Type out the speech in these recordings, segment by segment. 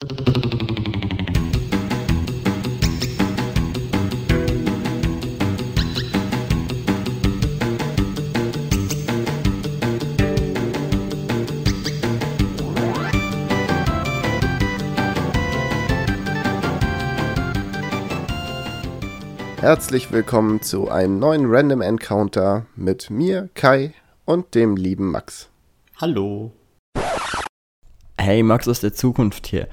Herzlich willkommen zu einem neuen Random Encounter mit mir, Kai, und dem lieben Max. Hallo. Hey, Max aus der Zukunft hier.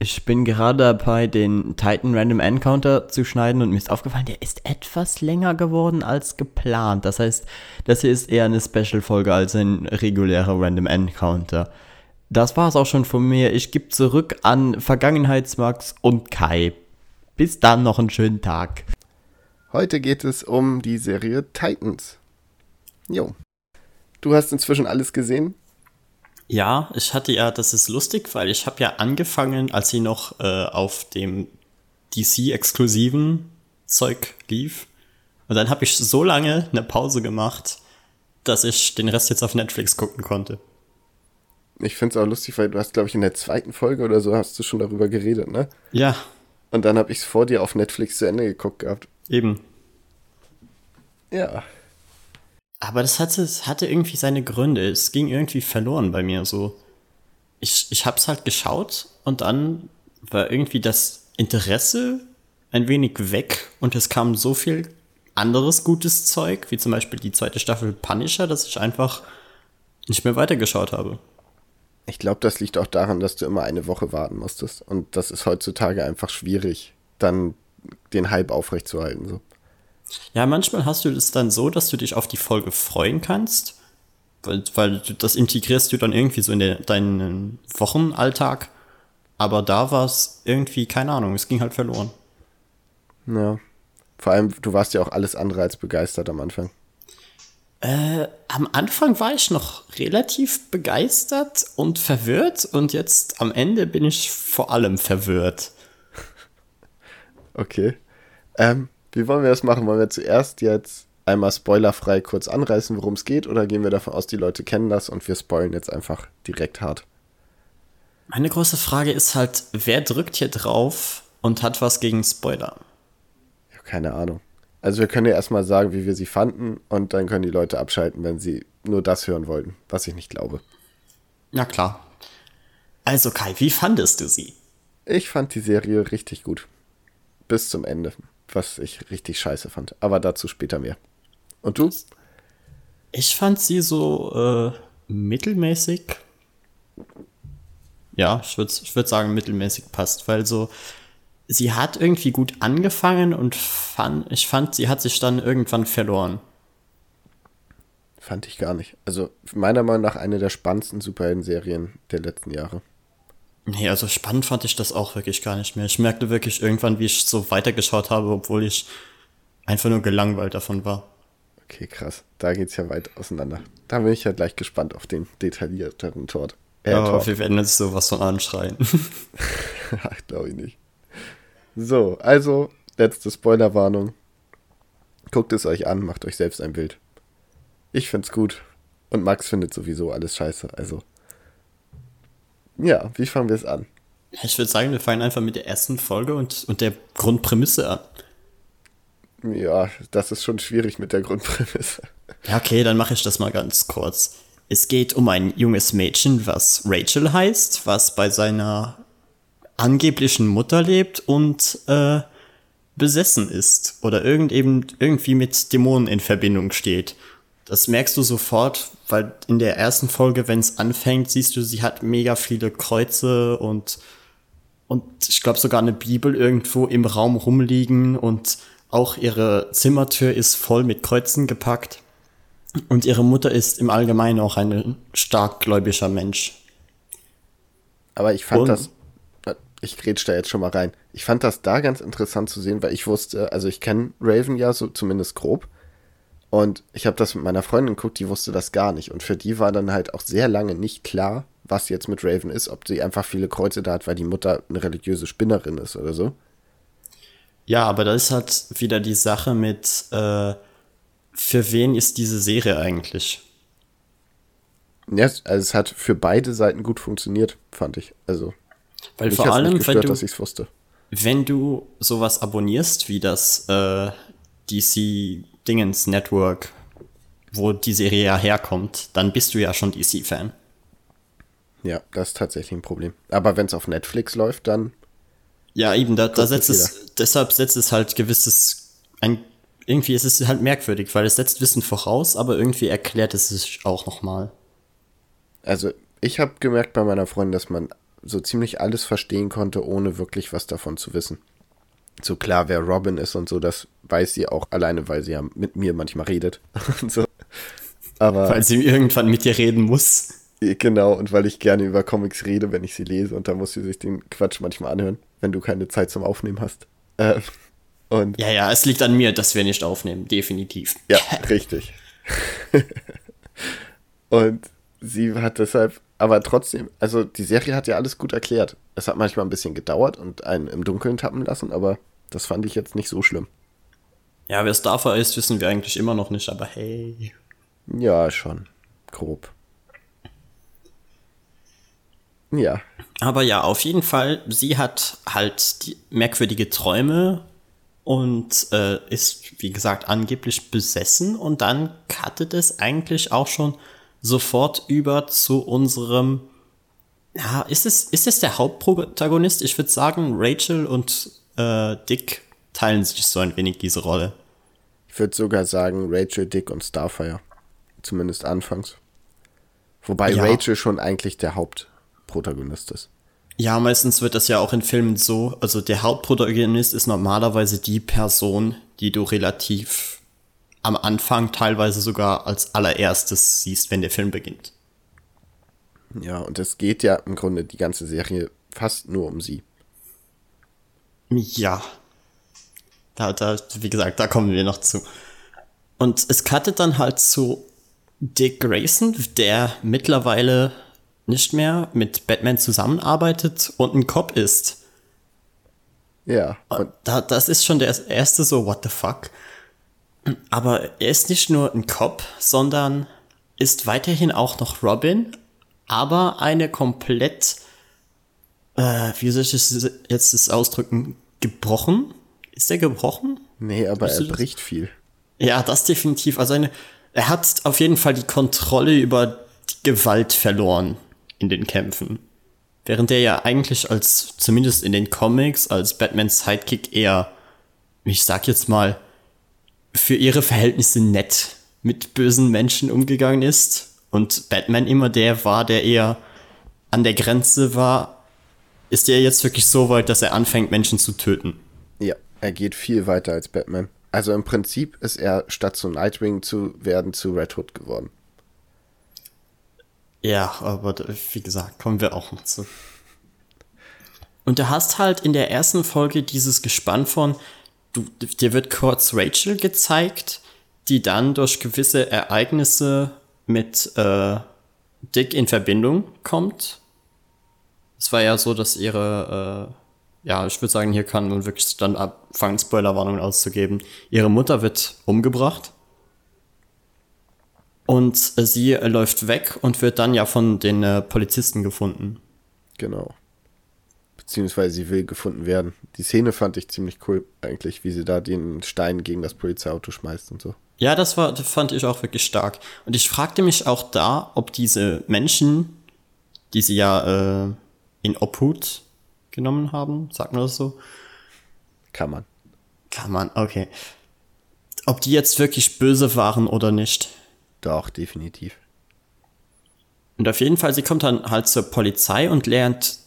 Ich bin gerade dabei, den Titan Random Encounter zu schneiden und mir ist aufgefallen, der ist etwas länger geworden als geplant. Das heißt, das hier ist eher eine Special-Folge als ein regulärer Random Encounter. Das war's auch schon von mir. Ich gebe zurück an Vergangenheitsmax und Kai. Bis dann noch einen schönen Tag. Heute geht es um die Serie Titans. Jo. Du hast inzwischen alles gesehen? Ja, ich hatte ja, das ist lustig, weil ich habe ja angefangen, als sie noch äh, auf dem DC-exklusiven Zeug lief. Und dann habe ich so lange eine Pause gemacht, dass ich den Rest jetzt auf Netflix gucken konnte. Ich finde es auch lustig, weil du hast, glaube ich, in der zweiten Folge oder so hast du schon darüber geredet, ne? Ja. Und dann habe ich es vor dir auf Netflix zu Ende geguckt gehabt. Eben. Ja. Aber das hatte, hatte irgendwie seine Gründe. Es ging irgendwie verloren bei mir so. Ich, ich hab's halt geschaut und dann war irgendwie das Interesse ein wenig weg und es kam so viel anderes gutes Zeug, wie zum Beispiel die zweite Staffel Punisher, dass ich einfach nicht mehr weitergeschaut habe. Ich glaube, das liegt auch daran, dass du immer eine Woche warten musstest. Und das ist heutzutage einfach schwierig, dann den Hype aufrechtzuerhalten. So. Ja, manchmal hast du es dann so, dass du dich auf die Folge freuen kannst, weil, weil das integrierst du dann irgendwie so in der, deinen Wochenalltag. Aber da war es irgendwie, keine Ahnung, es ging halt verloren. Ja. Vor allem, du warst ja auch alles andere als begeistert am Anfang. Äh, am Anfang war ich noch relativ begeistert und verwirrt und jetzt am Ende bin ich vor allem verwirrt. Okay. Ähm, wie wollen wir das machen? Wollen wir zuerst jetzt einmal spoilerfrei kurz anreißen, worum es geht, oder gehen wir davon aus, die Leute kennen das und wir spoilen jetzt einfach direkt hart? Meine große Frage ist halt, wer drückt hier drauf und hat was gegen Spoiler? Ja, keine Ahnung. Also wir können ja erstmal sagen, wie wir sie fanden und dann können die Leute abschalten, wenn sie nur das hören wollten, was ich nicht glaube. Na klar. Also Kai, wie fandest du sie? Ich fand die Serie richtig gut. Bis zum Ende was ich richtig scheiße fand. Aber dazu später mehr. Und du? Ich fand sie so äh, mittelmäßig. Ja, ich würde ich würd sagen, mittelmäßig passt, weil so, sie hat irgendwie gut angefangen und fand, ich fand, sie hat sich dann irgendwann verloren. Fand ich gar nicht. Also, meiner Meinung nach eine der spannendsten Superhelden-Serien der letzten Jahre. Nee, also spannend fand ich das auch wirklich gar nicht mehr. Ich merkte wirklich irgendwann, wie ich so weitergeschaut habe, obwohl ich einfach nur gelangweilt davon war. Okay, krass. Da geht's ja weit auseinander. Da bin ich ja gleich gespannt auf den detaillierteren Tort. Äh, ja, Talk. wir werden jetzt sowas von anschreien. Ach, glaube ich nicht. So, also, letzte Spoilerwarnung. Guckt es euch an, macht euch selbst ein Bild. Ich find's gut. Und Max findet sowieso alles scheiße, also ja, wie fangen wir es an? Ich würde sagen, wir fangen einfach mit der ersten Folge und, und der Grundprämisse an. Ja, das ist schon schwierig mit der Grundprämisse. Ja, okay, dann mache ich das mal ganz kurz. Es geht um ein junges Mädchen, was Rachel heißt, was bei seiner angeblichen Mutter lebt und äh, besessen ist oder irgend eben irgendwie mit Dämonen in Verbindung steht. Das merkst du sofort, weil in der ersten Folge, wenn es anfängt, siehst du, sie hat mega viele Kreuze und und ich glaube sogar eine Bibel irgendwo im Raum rumliegen und auch ihre Zimmertür ist voll mit Kreuzen gepackt. Und ihre Mutter ist im Allgemeinen auch ein stark gläubiger Mensch. Aber ich fand und, das, ich grätsch da jetzt schon mal rein. Ich fand das da ganz interessant zu sehen, weil ich wusste, also ich kenne Raven ja so zumindest grob. Und ich habe das mit meiner Freundin geguckt, die wusste das gar nicht. Und für die war dann halt auch sehr lange nicht klar, was jetzt mit Raven ist, ob sie einfach viele Kreuze da hat, weil die Mutter eine religiöse Spinnerin ist oder so. Ja, aber da ist halt wieder die Sache mit, äh, für wen ist diese Serie eigentlich? Ja, also es hat für beide Seiten gut funktioniert, fand ich. Also. Weil vor allem, nicht wenn gestört, du, dass ich es wusste. wenn du sowas abonnierst wie das äh, DC Dingens Network, wo die Serie ja herkommt, dann bist du ja schon DC-Fan. Ja, das ist tatsächlich ein Problem. Aber wenn es auf Netflix läuft, dann Ja, eben, da, da setzt es es, deshalb setzt es halt gewisses, ein, irgendwie ist es halt merkwürdig, weil es setzt Wissen voraus, aber irgendwie erklärt es sich auch nochmal. Also, ich habe gemerkt bei meiner Freundin, dass man so ziemlich alles verstehen konnte, ohne wirklich was davon zu wissen. So klar, wer Robin ist und so, das weiß sie auch alleine, weil sie ja mit mir manchmal redet. so. Aber Weil sie irgendwann mit dir reden muss. genau, und weil ich gerne über Comics rede, wenn ich sie lese, und da muss sie sich den Quatsch manchmal anhören, wenn du keine Zeit zum Aufnehmen hast. Äh, und Ja, ja, es liegt an mir, dass wir nicht aufnehmen, definitiv. Ja, richtig. und sie hat deshalb, aber trotzdem, also die Serie hat ja alles gut erklärt. Es hat manchmal ein bisschen gedauert und einen im Dunkeln tappen lassen, aber das fand ich jetzt nicht so schlimm. Ja, wer Starfire ist, wissen wir eigentlich immer noch nicht, aber hey. Ja, schon. Grob. Ja, Aber ja, auf jeden Fall, sie hat halt die merkwürdige Träume und äh, ist, wie gesagt, angeblich besessen und dann cuttet es eigentlich auch schon sofort über zu unserem, ja, ist es, ist es der Hauptprotagonist? Ich würde sagen, Rachel und äh, Dick teilen sich so ein wenig diese Rolle. ich würde sogar sagen Rachel, Dick und Starfire. Zumindest anfangs. Wobei Ja. Rachel schon eigentlich der Hauptprotagonist ist. Ja, meistens wird das ja auch in Filmen so, also der Hauptprotagonist ist normalerweise die Person, die du relativ am Anfang teilweise sogar als allererstes siehst, wenn der Film beginnt. Ja, und es geht ja im Grunde die ganze Serie fast nur um sie. Ja. Da, da, wie gesagt, da kommen wir noch zu. Und es cuttet dann halt zu Dick Grayson, der mittlerweile nicht mehr mit Batman zusammenarbeitet und ein Cop ist. Ja, Da, das ist schon der erste so, what the fuck. Aber er ist nicht nur ein Cop, sondern ist weiterhin auch noch Robin, aber eine komplett, äh, wie soll ich das jetzt das ausdrücken, gebrochen? Ist er gebrochen? nee, aber Weißt er du das? bricht viel. Ja, das definitiv. Also eine, er hat auf jeden Fall die Kontrolle über die Gewalt verloren in den Kämpfen. Während er ja eigentlich als, zumindest in den Comics, als Batmans Sidekick eher, ich sag jetzt mal, für ihre Verhältnisse nett mit bösen Menschen umgegangen ist und Batman immer der war, der eher an der Grenze war, ist er jetzt wirklich so weit, dass er anfängt, Menschen zu töten. Ja, er geht viel weiter als Batman. Also im Prinzip ist er statt zu Nightwing zu werden zu Red Hood geworden. Ja, aber wie gesagt, kommen wir auch noch zu. Und du hast halt in der ersten Folge dieses Gespann von, du, dir wird kurz Rachel gezeigt, die dann durch gewisse Ereignisse mit äh, Dick in Verbindung kommt. Es war ja so, dass ihre, äh, ja, ich würde sagen, hier kann man wirklich dann anfangen, Spoilerwarnungen auszugeben. Ihre Mutter wird umgebracht. Und äh, sie äh, läuft weg und wird dann ja von den äh, Polizisten gefunden. Genau. Beziehungsweise sie will gefunden werden. Die Szene fand ich ziemlich cool, eigentlich, wie sie da den Stein gegen das Polizeiauto schmeißt und so. Ja, das war, das fand ich auch wirklich stark. Und ich fragte mich auch da, ob diese Menschen, die sie ja äh, in Obhut genommen haben, sagt man das so? Kann man. Kann man, okay. Ob die jetzt wirklich böse waren oder nicht. Doch, definitiv. Und auf jeden Fall, sie kommt dann halt zur Polizei und lernt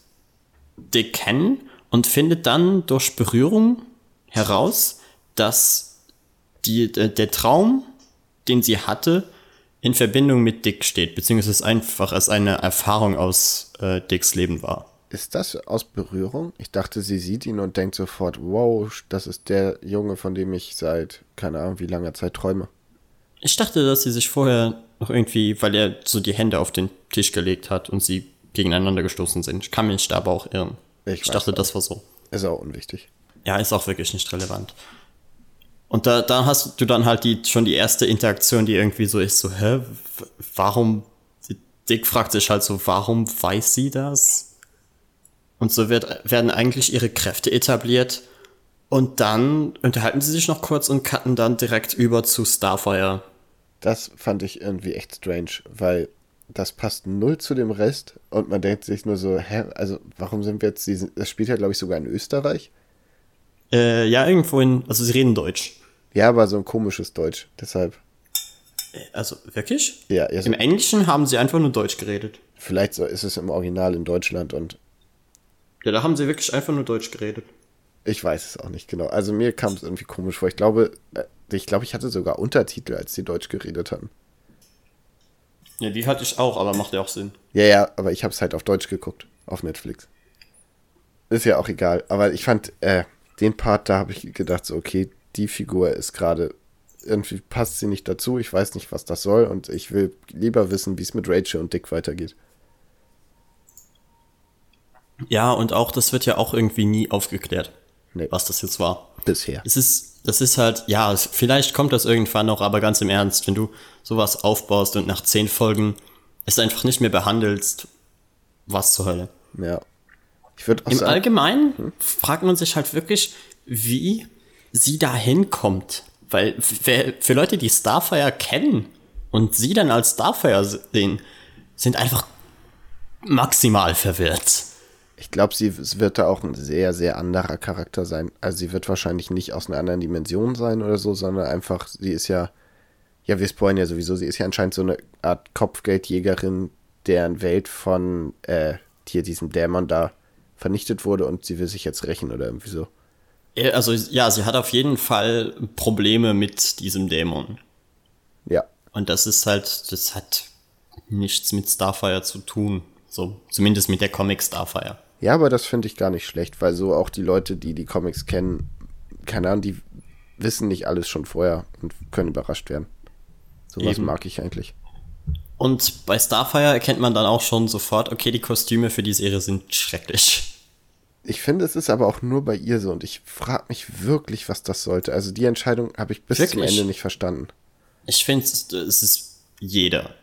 Dick kennen und findet dann durch Berührung heraus, dass die, der, der Traum, den sie hatte, in Verbindung mit Dick steht, beziehungsweise einfach als eine Erfahrung aus äh, Dicks Leben war. Ist das aus Berührung? Ich dachte, sie sieht ihn und denkt sofort, wow, das ist der Junge, von dem ich seit, keine Ahnung, wie langer Zeit träume. Ich dachte, dass sie sich vorher noch irgendwie, weil er so die Hände auf den Tisch gelegt hat und sie gegeneinander gestoßen sind. Ich kann mich da aber auch irren. Ich Ich, dachte, auch. das war so. Ist auch unwichtig. Ja, ist auch wirklich nicht relevant. Und da, da hast du dann halt die, schon die erste Interaktion, die irgendwie so ist, so, hä, warum, Dick fragt sich halt so, warum weiß sie das? Und so wird, werden eigentlich ihre Kräfte etabliert. Und dann unterhalten sie sich noch kurz und cutten dann direkt über zu Starfire. Das fand ich irgendwie echt strange, weil das passt null zu dem Rest und man denkt sich nur so, hä, also warum sind wir jetzt diesen, das spielt ja glaube ich sogar in Österreich. Äh, ja, irgendwo in, also sie reden Deutsch. Ja, aber so ein komisches Deutsch, deshalb. Also wirklich? Ja, ja so Im Englischen haben sie einfach nur Deutsch geredet. vielleicht so ist es im Original in Deutschland und Ja, da haben sie wirklich einfach nur Deutsch geredet. ich weiß es auch nicht genau. Also mir kam es irgendwie komisch vor. Ich glaube, äh, ich glaube, ich hatte sogar Untertitel, als die Deutsch geredet hatten. Ja, die hatte ich auch, aber macht ja auch Sinn. Ja, ja, aber ich habe es halt auf Deutsch geguckt, auf Netflix. Ist ja auch egal. Aber ich fand, äh, den Part, da habe ich gedacht, so, okay, die Figur ist gerade, irgendwie passt sie nicht dazu. Ich weiß nicht, was das soll. Und ich will lieber wissen, wie es mit Rachel und Dick weitergeht. Ja, und auch, das wird ja auch irgendwie nie aufgeklärt, Nee. was das jetzt war. Bisher. Es ist, das ist halt, ja, es, vielleicht kommt das irgendwann noch, aber ganz im Ernst, wenn du sowas aufbaust und nach zehn Folgen es einfach nicht mehr behandelst, was zur Hölle. Ja. Ich würde Im sagen, Allgemeinen fragt man sich halt wirklich, wie sie da hinkommt. Weil für Leute, die Starfire kennen und sie dann als Starfire sehen, sind einfach maximal verwirrt. Ich glaube, sie wird da auch ein sehr, sehr anderer Charakter sein. Also sie wird wahrscheinlich nicht aus einer anderen Dimension sein oder so, sondern einfach, sie ist ja, ja, wir spoilern ja sowieso, sie ist ja anscheinend so eine Art Kopfgeldjägerin, deren Welt von äh, hier diesem Dämon da vernichtet wurde und sie will sich jetzt rächen oder irgendwie so. Also ja, sie hat auf jeden Fall Probleme mit diesem Dämon. Ja. Und das ist halt, das hat nichts mit Starfire zu tun. So, zumindest mit der Comic Starfire. Ja, aber das finde ich gar nicht schlecht, weil so auch die Leute, die die Comics kennen, keine Ahnung, die wissen nicht alles schon vorher und können überrascht werden. Sowas Eben. mag ich eigentlich. Und bei Starfire erkennt man dann auch schon sofort, okay, die Kostüme für die Serie sind schrecklich. Ich finde, es ist aber auch nur bei ihr so und ich frage mich wirklich, was das sollte. Also die Entscheidung habe ich bis zum Wirklich? Ende nicht verstanden. Ich finde, es ist jeder.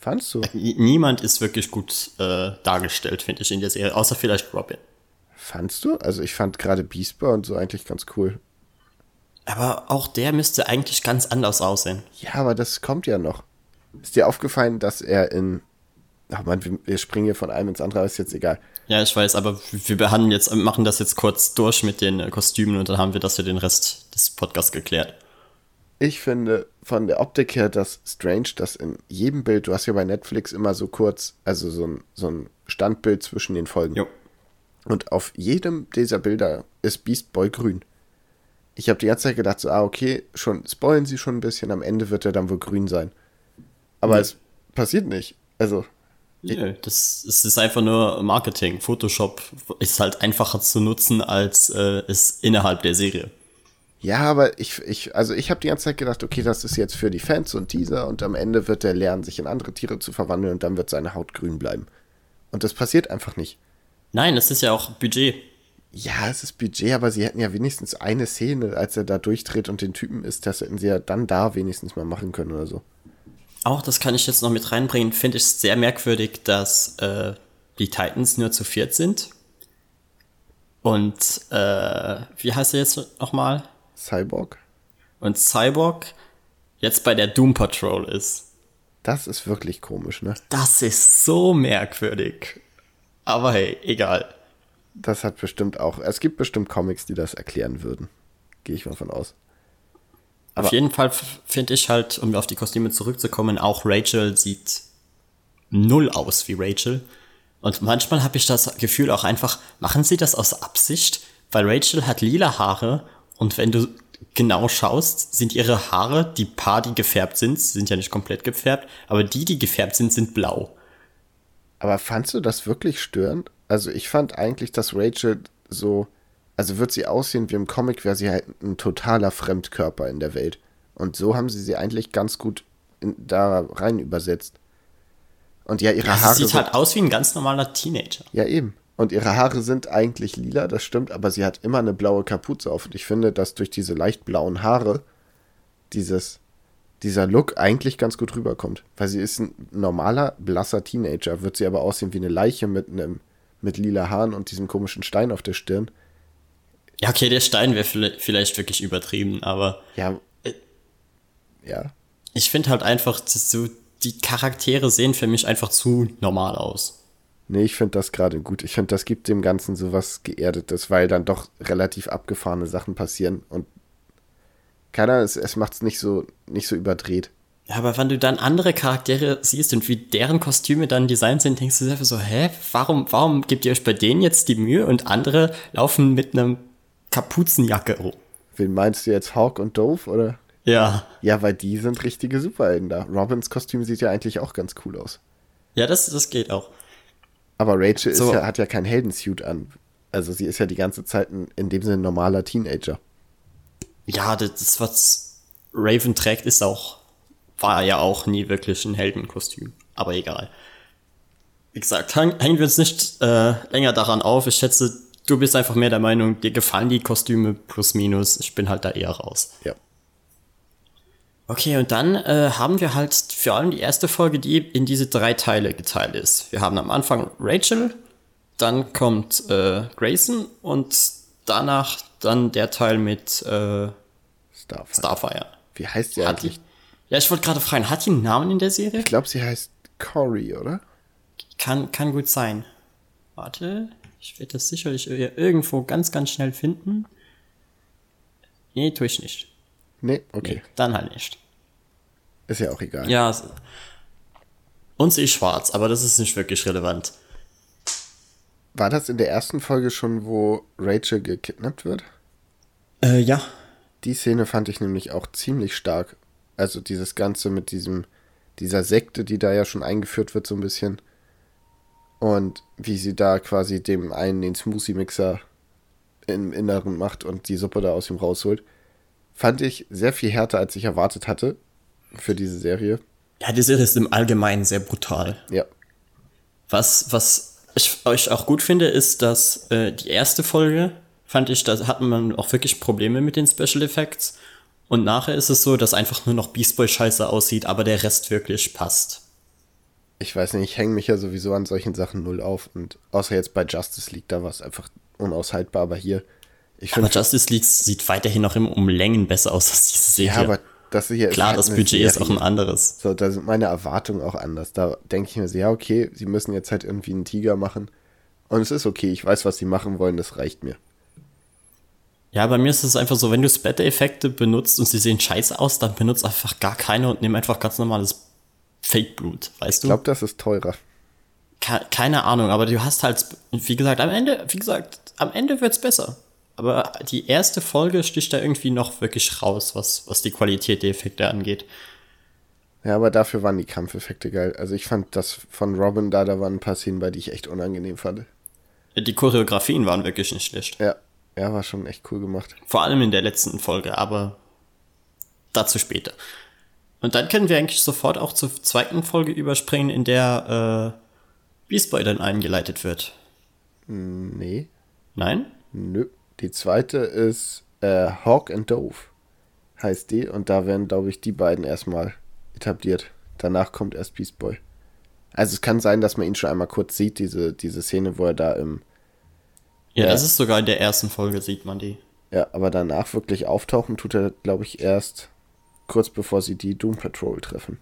Fandst du? N- Niemand ist wirklich gut äh, dargestellt, finde ich, in der Serie, außer vielleicht Robin. Fandst du? Also ich fand gerade Beastbar und so eigentlich ganz cool. Aber auch der müsste eigentlich ganz anders aussehen. Ja, aber das kommt ja noch. Ist dir aufgefallen, dass er in. Ach man, wir, springen hier von einem ins andere, aber ist jetzt egal. Ja, ich weiß, aber wir behandeln jetzt, machen das jetzt kurz durch mit den äh, Kostümen und dann haben wir das für den Rest des Podcasts geklärt. Ich finde von der Optik her das strange, dass in jedem Bild, du hast ja bei Netflix immer so kurz, also so ein, so ein Standbild zwischen den Folgen. Jo. Und auf jedem dieser Bilder ist Beast Boy grün. Ich habe die ganze Zeit gedacht, so, ah, okay, schon spoilen sie schon ein bisschen, am Ende wird er dann wohl grün sein. Aber Ja. es passiert nicht. Also, Nö, das, das ist einfach nur Marketing. Photoshop ist halt einfacher zu nutzen als äh, es innerhalb der Serie. Ja, aber ich, ich also ich habe die ganze Zeit gedacht, okay, das ist jetzt für die Fans und Teaser und am Ende wird er lernen, sich in andere Tiere zu verwandeln und dann wird seine Haut grün bleiben. Und das passiert einfach nicht. Nein, das ist ja auch Budget. Ja, es ist Budget, aber sie hätten ja wenigstens eine Szene, als er da durchdreht und den Typen ist, das hätten sie ja dann da wenigstens mal machen können oder so. Auch das kann ich jetzt noch mit reinbringen. Finde ich sehr merkwürdig, dass äh, die Titans nur zu viert sind. Und äh, wie heißt er jetzt nochmal? Cyborg? Und Cyborg jetzt bei der Doom Patrol ist. Das ist wirklich komisch, ne? Das ist so merkwürdig. Aber hey, egal. Das hat bestimmt auch. Es gibt bestimmt Comics, die das erklären würden. Gehe ich mal von aus. Auf Aber- jeden Fall finde ich halt, um auf die Kostüme zurückzukommen, auch Rachel sieht null aus wie Rachel. Und manchmal habe ich das Gefühl auch einfach, machen sie das aus Absicht? Weil Rachel hat lila Haare und wenn du genau schaust, sind ihre Haare, die paar, die gefärbt sind, sind ja nicht komplett gefärbt, aber die, die gefärbt sind, sind blau. Aber fandst du das wirklich störend? Also ich fand eigentlich, dass Rachel so, also wird sie aussehen wie im Comic, wäre sie halt ein totaler Fremdkörper in der Welt. Und so haben sie sie eigentlich ganz gut in, da rein übersetzt. Und ja, ihre Ja, Haare sie sieht halt aus wie ein ganz normaler Teenager. ja eben. Und ihre Haare sind eigentlich lila, das stimmt, aber sie hat immer eine blaue Kapuze auf. Und ich finde, dass durch diese leicht blauen Haare dieses, dieser Look eigentlich ganz gut rüberkommt. Weil sie ist ein normaler, blasser Teenager, wird sie aber aussehen wie eine Leiche mit einem mit lila Haaren und diesem komischen Stein auf der Stirn. Ja, okay, der Stein wäre vielleicht wirklich übertrieben, aber. Ja. Äh, ja. Ich finde halt einfach, so, die Charaktere sehen für mich einfach zu normal aus. Nee, ich finde das gerade gut. Ich finde, das gibt dem Ganzen so was Geerdetes, weil dann doch relativ abgefahrene Sachen passieren und keiner, es, es macht es nicht so, nicht so überdreht. Ja, aber wenn du dann andere Charaktere siehst und wie deren Kostüme dann designt sind, denkst du dir einfach so, hä, warum, warum gebt ihr euch bei denen jetzt die Mühe und andere laufen mit einem Kapuzenjacke rum? Wen meinst du jetzt, Hawk und Dove, oder? Ja. Ja, weil die sind richtige Superhelden da. Robins Kostüm sieht ja eigentlich auch ganz cool aus. Ja, das, das geht auch. Aber Rachel so. ja, hat ja kein Heldensuit an. Also sie ist ja die ganze Zeit ein, in dem Sinne ein normaler Teenager. Ja, das, was Raven trägt, ist auch, war ja auch nie wirklich ein Heldenkostüm. Aber egal. Wie gesagt, hängen wir uns nicht äh, länger daran auf. Ich schätze, du bist einfach mehr der Meinung, dir gefallen die Kostüme plus minus. Ich bin halt da eher raus. Ja. Okay, und dann äh, haben wir halt vor allem die erste Folge, die in diese drei Teile geteilt ist. Wir haben am Anfang Rachel, dann kommt äh, Grayson und danach dann der Teil mit äh, Starfire. Starfire. Wie heißt sie hat eigentlich? Die, ja, ich wollte gerade fragen, hat die einen Namen in der Serie? Ich glaube, sie heißt Cory, oder? Kann, kann gut sein. Warte, ich werde das sicherlich irgendwo ganz, ganz schnell finden. Nee, tue ich nicht. Nee, okay. Nee, dann halt nicht. Ist ja auch egal. Ja. Und sie ist schwarz, aber das ist nicht wirklich relevant. War das in der ersten Folge schon, wo Rachel gekidnappt wird? Äh, ja. Die Szene fand ich nämlich auch ziemlich stark. Also dieses Ganze mit diesem, dieser Sekte, die da ja schon eingeführt wird, so ein bisschen. Und wie sie da quasi dem einen den Smoothie-Mixer im Inneren macht und die Suppe da aus ihm rausholt fand ich sehr viel härter, als ich erwartet hatte für diese Serie. Ja, die Serie ist im Allgemeinen sehr brutal. Ja. Was, was ich euch auch gut finde, ist, dass äh, die erste Folge, fand ich, da hat man auch wirklich Probleme mit den Special Effects. Und nachher ist es so, dass einfach nur noch Beast Boy scheiße aussieht, aber der Rest wirklich passt. Ich weiß nicht, ich hänge mich ja sowieso an solchen Sachen null auf. Und außer jetzt bei Justice League, da war es einfach unaushaltbar, aber hier ich aber Justice League sieht weiterhin noch immer um Längen besser aus als diese Serie. Ja, aber das hier Klar, halt das Budget Serie. ist auch ein anderes. So, da sind meine Erwartungen auch anders. Da denke ich mir so, ja, okay, sie müssen jetzt halt irgendwie einen Tiger machen. Und es ist okay, ich weiß, was sie machen wollen, das reicht mir. Ja, bei mir ist es einfach so, wenn du Splatter-Effekte benutzt und sie sehen scheiße aus, dann benutzt einfach gar keine und nimm einfach ganz normales Fake-Blut, weißt du? Ich glaube, das ist teurer. Keine Ahnung, aber du hast halt, wie gesagt, am Ende, wie gesagt, am Ende wird's besser. Aber die erste Folge sticht da irgendwie noch wirklich raus, was, was die Qualität der Effekte angeht. Ja, aber dafür waren die Kampfeffekte geil. Also ich fand das von Robin da, da waren ein paar Szenen bei, die ich echt unangenehm fand. Die Choreografien waren wirklich nicht schlecht. Ja, ja, war schon echt cool gemacht. Vor allem in der letzten Folge, aber dazu später. Und dann können wir eigentlich sofort auch zur zweiten Folge überspringen, in der äh, Beast Boy dann eingeleitet wird. Nee. Nein? Nö. Die zweite ist äh, Hawk and Dove, heißt die. Und da werden, glaube ich, die beiden erstmal etabliert. Danach kommt erst Beast Boy. Also es kann sein, dass man ihn schon einmal kurz sieht, diese, diese Szene, wo er da im... Ja, äh, das ist sogar in der ersten Folge, sieht man die. Ja, aber danach wirklich auftauchen tut er, glaube ich, erst kurz bevor sie die Doom Patrol treffen.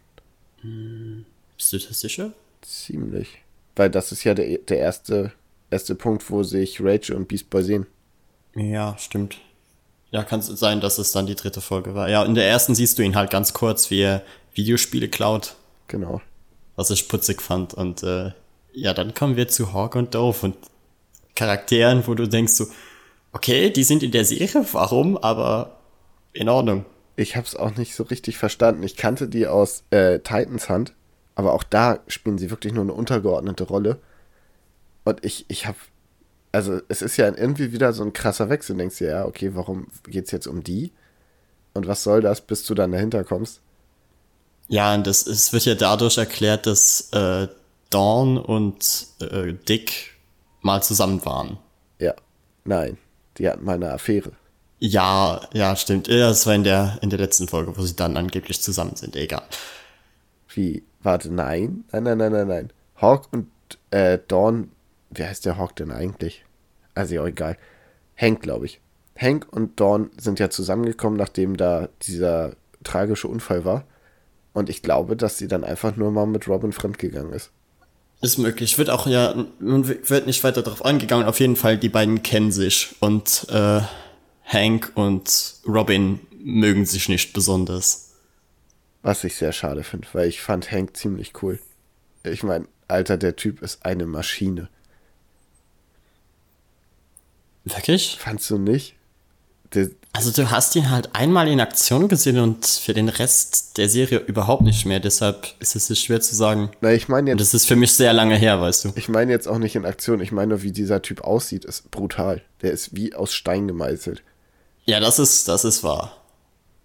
Hm, bist du das sicher? Ziemlich. Weil das ist ja der, der erste, erste Punkt, wo sich Rachel und Beast Boy sehen. Ja, stimmt. Ja, kann es sein, dass es dann die dritte Folge war. Ja, in der ersten siehst du ihn halt ganz kurz, wie er Videospiele klaut. Genau. Was ich putzig fand. Und äh, ja, dann kommen wir zu Hawk und Dove und Charakteren, wo du denkst so, okay, die sind in der Serie, warum? Aber in Ordnung. Ich hab's auch nicht so richtig verstanden. Ich kannte die aus äh, Titans Hand, aber auch da spielen sie wirklich nur eine untergeordnete Rolle. Und ich, ich hab also es ist ja irgendwie wieder so ein krasser Wechsel. Du denkst dir, ja, okay, warum geht es jetzt um die? Und was soll das, bis du dann dahinter kommst? Ja, und das es wird ja dadurch erklärt, dass äh, Dawn und äh, Dick mal zusammen waren. Ja, nein, die hatten mal eine Affäre. Ja, ja, stimmt. Das war in der, in der letzten Folge, wo sie dann angeblich zusammen sind. Egal. Wie? Warte, nein? Nein, nein, nein, nein, nein. Hawk und äh, Dawn wie heißt der Hawk denn eigentlich? Also ja, egal. Hank, glaube ich. Hank und Dawn sind ja zusammengekommen, nachdem da dieser tragische Unfall war. Und ich glaube, dass sie dann einfach nur mal mit Robin fremdgegangen ist. Ist möglich. Wird auch ja, wird nicht weiter darauf eingegangen. Auf jeden Fall, die beiden kennen sich und äh, Hank und Robin mögen sich nicht besonders. Was ich sehr schade finde, weil ich fand Hank ziemlich cool. Ich meine, Alter, der Typ ist eine Maschine. Wirklich? Fandst du nicht? Der, also du hast ihn halt einmal in Aktion gesehen und für den Rest der Serie überhaupt nicht mehr. Deshalb ist es schwer zu sagen. Na, ich meine jetzt. Das ist für mich sehr lange her, weißt du. Ich meine jetzt auch nicht in Aktion. Ich meine nur, wie dieser Typ aussieht, ist brutal. Der ist wie aus Stein gemeißelt. Ja, das ist, das ist wahr.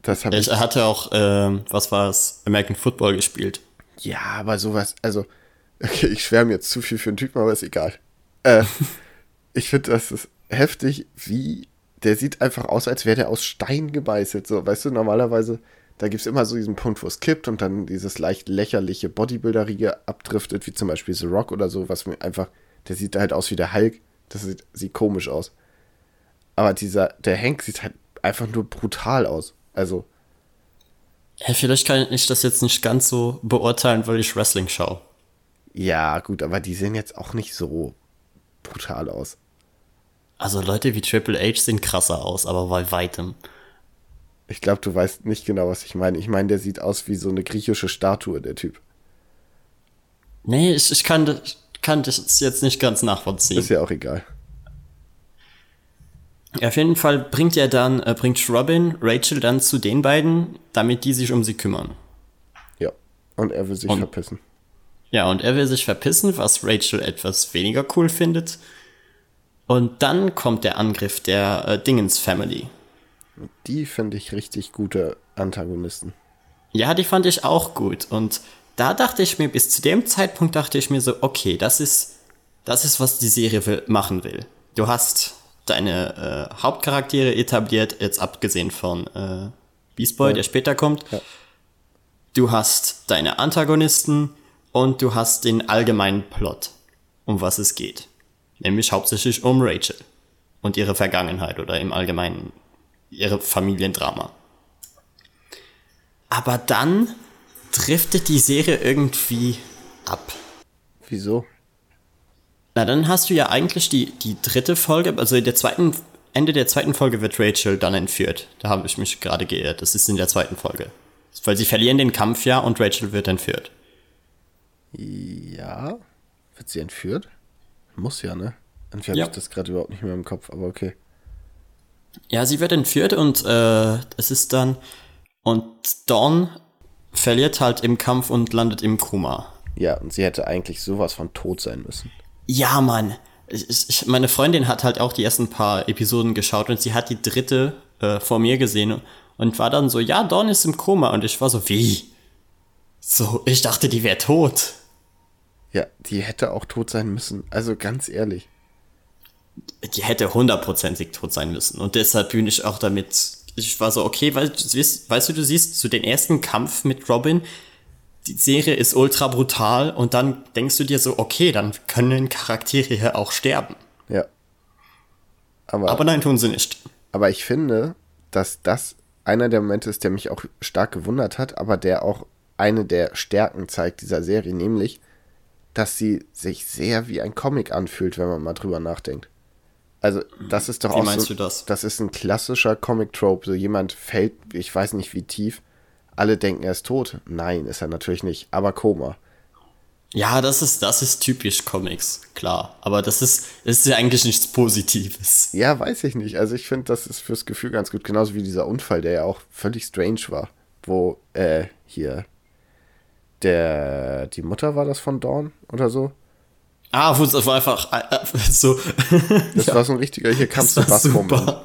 Das ich, er hatte auch, äh, was war es, American Football gespielt. Ja, aber sowas, also, okay, ich schwärme jetzt zu viel für einen Typen, aber ist egal. Äh, ich finde, das ist heftig, wie der sieht einfach aus, als wäre der aus Stein gebeißelt. So, weißt du, normalerweise, da gibt es immer so diesen Punkt, wo es kippt und dann dieses leicht lächerliche Bodybuilderige abdriftet, wie zum Beispiel The Rock oder so, was mir einfach, der sieht halt aus wie der Hulk. Das sieht, sieht komisch aus. Aber dieser, der Hank sieht halt einfach nur brutal aus. Also. Ja, vielleicht kann ich das jetzt nicht ganz so beurteilen, weil ich Wrestling schaue. Ja, gut, aber die sehen jetzt auch nicht so brutal aus. Also Leute wie Triple H sehen krasser aus, aber bei weitem. Ich glaube, du weißt nicht genau, was ich meine. Ich meine, der sieht aus wie so eine griechische Statue, der Typ. Nee, ich, ich kann, kann das jetzt nicht ganz nachvollziehen. Ist ja auch egal. Auf jeden Fall bringt er dann, äh, bringt Robin Rachel dann zu den beiden, damit die sich um sie kümmern. Ja, und er will sich und, verpissen. Ja, und er will sich verpissen, was Rachel etwas weniger cool findet. Und dann kommt der Angriff der äh, Dingens Family. Die finde ich richtig gute Antagonisten. Ja, die fand ich auch gut. Und da dachte ich mir, bis zu dem Zeitpunkt dachte ich mir so, okay, das ist, das ist, was die Serie will, machen will. Du hast deine äh, Hauptcharaktere etabliert, jetzt abgesehen von äh, Beast Boy, ja. der später kommt. Ja. Du hast deine Antagonisten und du hast den allgemeinen Plot, um was es geht nämlich hauptsächlich um Rachel und ihre Vergangenheit oder im Allgemeinen ihre Familiendrama. Aber dann driftet die Serie irgendwie ab. Wieso? Na, dann hast du ja eigentlich die, die dritte Folge, also in der zweiten, Ende der zweiten Folge wird Rachel dann entführt. Da habe ich mich gerade geirrt. Das ist in der zweiten Folge. Weil sie verlieren den Kampf ja und Rachel wird entführt. Ja. Wird sie entführt? Muss ja, ne? Irgendwie habe ja. ich das gerade überhaupt nicht mehr im Kopf, aber okay. Ja, sie wird entführt und äh, es ist dann. Und Dawn verliert halt im Kampf und landet im Koma. Ja, und sie hätte eigentlich sowas von tot sein müssen. Ja, Mann. Ich, ich, meine Freundin hat halt auch die ersten paar Episoden geschaut und sie hat die dritte äh, vor mir gesehen und war dann so, ja, Dawn ist im Koma. Und ich war so, wie? So, ich dachte, die wäre tot. Ja, die hätte auch tot sein müssen. Also ganz ehrlich. Die hätte hundertprozentig tot sein müssen. Und deshalb bin ich auch damit. Ich war so, okay, weil, weißt du, du siehst zu so den ersten Kampf mit Robin, die Serie ist ultra brutal und dann denkst du dir so, okay, dann können Charaktere hier auch sterben. Ja. Aber, aber nein, tun sie nicht. Aber ich finde, dass das einer der Momente ist, der mich auch stark gewundert hat, aber der auch eine der Stärken zeigt dieser Serie, nämlich, dass sie sich sehr wie ein Comic anfühlt, wenn man mal drüber nachdenkt. Also, das ist doch wie auch meinst so, du das? Das ist ein klassischer Comic-Trope. So jemand fällt, ich weiß nicht wie tief, alle denken, er ist tot. Nein, ist er natürlich nicht, aber Koma. Ja, das ist, das ist typisch Comics, klar. Aber das ist, das ist ja eigentlich nichts Positives. Ja, weiß ich nicht. Also ich finde, das ist fürs Gefühl ganz gut. Genauso wie dieser Unfall, der ja auch völlig strange war. Wo, äh, hier, der, die Mutter war das von Dawn oder so? Ah, das war einfach äh, äh so. Das ja, war so ein richtiger, hier kam zu Bass-Moment.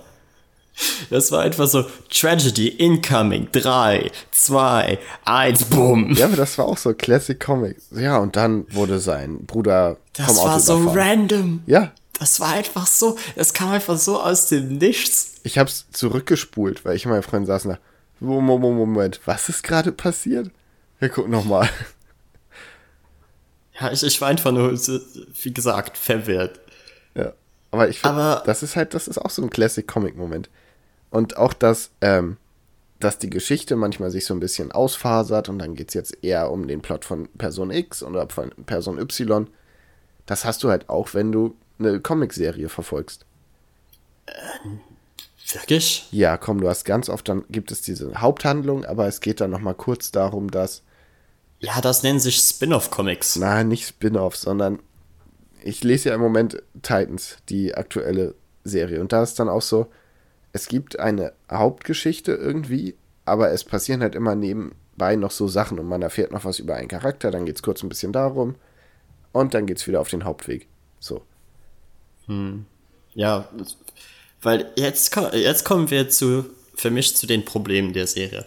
Das war einfach so Tragedy Incoming 3, 2, 1, boom. Ja, aber das war auch so Classic Comics. Ja, und dann wurde sein Bruder das vom Auto Das war so überfahren. random. Ja. Das war einfach so, das kam einfach so aus dem Nichts. Ich hab's zurückgespult, weil ich und meine Freundin saßen da. Moment, Moment, was ist gerade passiert? Wir gucken nochmal. Ja, ich, ich war einfach nur, wie gesagt, verwirrt. Ja. Aber ich finde, das ist halt, das ist auch so ein Classic-Comic-Moment. Und auch das, ähm, dass die Geschichte manchmal sich so ein bisschen ausfasert und dann geht es jetzt eher um den Plot von Person X oder von Person Y. Das hast du halt auch, wenn du eine Comicserie verfolgst. Ähm, wirklich? Ja, komm, du hast ganz oft, dann gibt es diese Haupthandlung, aber es geht dann nochmal kurz darum, dass. Ja, das nennen sich Spin-off-Comics. Nein, nicht Spin-off, sondern ich lese ja im Moment Titans, die aktuelle Serie. Und da ist dann auch so, es gibt eine Hauptgeschichte irgendwie, aber es passieren halt immer nebenbei noch so Sachen und man erfährt noch was über einen Charakter, dann geht es kurz ein bisschen darum und dann geht es wieder auf den Hauptweg. So. Hm. Ja, weil jetzt, jetzt kommen wir zu, für mich zu den Problemen der Serie.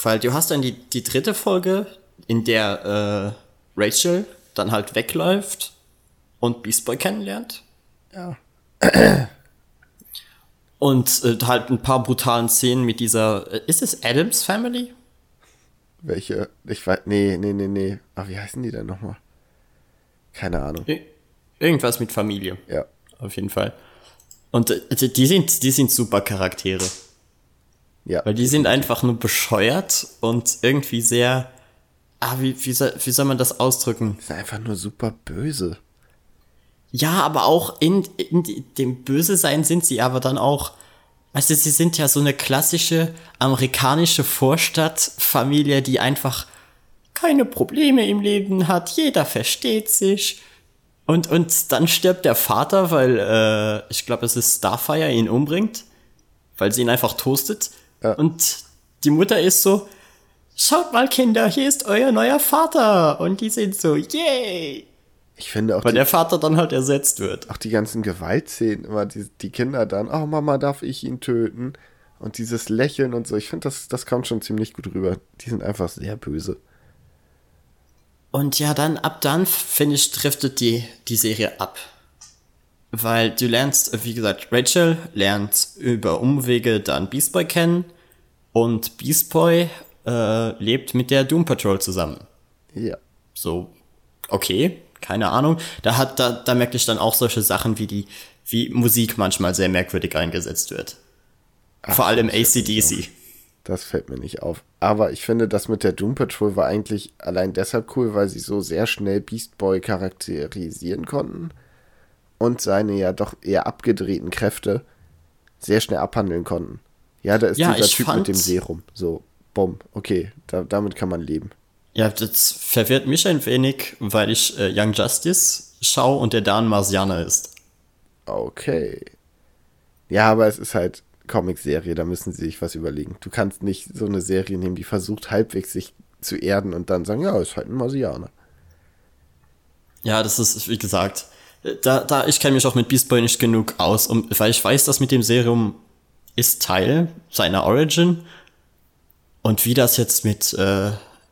Weil du hast dann die, die dritte Folge, in der äh, Rachel dann halt wegläuft und Beast Boy kennenlernt. Ja. Und äh, halt ein paar brutalen Szenen mit dieser. Äh, ist es Adams Family? Welche? Ich weiß. Nee, nee, nee, nee. Ach, wie heißen die denn nochmal? Keine Ahnung. Irgendwas mit Familie. Ja. Auf jeden Fall. Und äh, die sind, die sind super Charaktere. Ja. Weil die sind einfach nur bescheuert und irgendwie sehr. Ah, wie, wie, soll, wie soll man das ausdrücken? Die sind einfach nur super böse. Ja, aber auch in, in dem Böse-Sein sind sie aber dann auch, du, sie sind ja so eine klassische amerikanische Vorstadtfamilie, die einfach keine Probleme im Leben hat, jeder versteht sich. Und, und dann stirbt der Vater, weil äh, ich glaube, es ist Starfire ihn umbringt, weil sie ihn einfach toastet. Ja. Und die Mutter ist so, schaut mal Kinder, hier ist euer neuer Vater. Und die sind so, yay. Ich finde auch. Weil die, der Vater dann halt ersetzt wird. Auch die ganzen Gewaltszenen, immer die, die Kinder dann, oh Mama, darf ich ihn töten? Und dieses Lächeln und so, ich finde, das, das kommt schon ziemlich gut rüber. Die sind einfach sehr böse. Und ja, dann, ab dann, finde ich, driftet die, die Serie ab. Weil du lernst, wie gesagt, Rachel lernt über Umwege dann Beast Boy kennen und Beast Boy äh, lebt mit der Doom Patrol zusammen. Ja. So, okay, keine Ahnung. Da hat, da, da merke ich dann auch solche Sachen wie die, wie Musik manchmal sehr merkwürdig eingesetzt wird. Ach, Vor allem ACDC. Das fällt mir nicht auf. Aber ich finde, das mit der Doom Patrol war eigentlich allein deshalb cool, weil sie so sehr schnell Beast Boy charakterisieren konnten und seine ja doch eher abgedrehten Kräfte sehr schnell abhandeln konnten. Ja, da ist ja, dieser Typ mit dem Serum. So, bumm, okay, da, damit kann man leben. Ja, das verwirrt mich ein wenig, weil ich äh, Young Justice schaue und der Dan Marsianer ist. Okay. Ja, aber es ist halt Comic-Serie, da müssen sie sich was überlegen. Du kannst nicht so eine Serie nehmen, die versucht halbwegs sich zu erden und dann sagen, ja, ist halt ein Marsianer. Ja, das ist, wie gesagt, da, da ich kenne mich auch mit Beast Boy nicht genug aus, um, weil ich weiß, dass mit dem Serum ist Teil seiner Origin und wie das jetzt mit äh,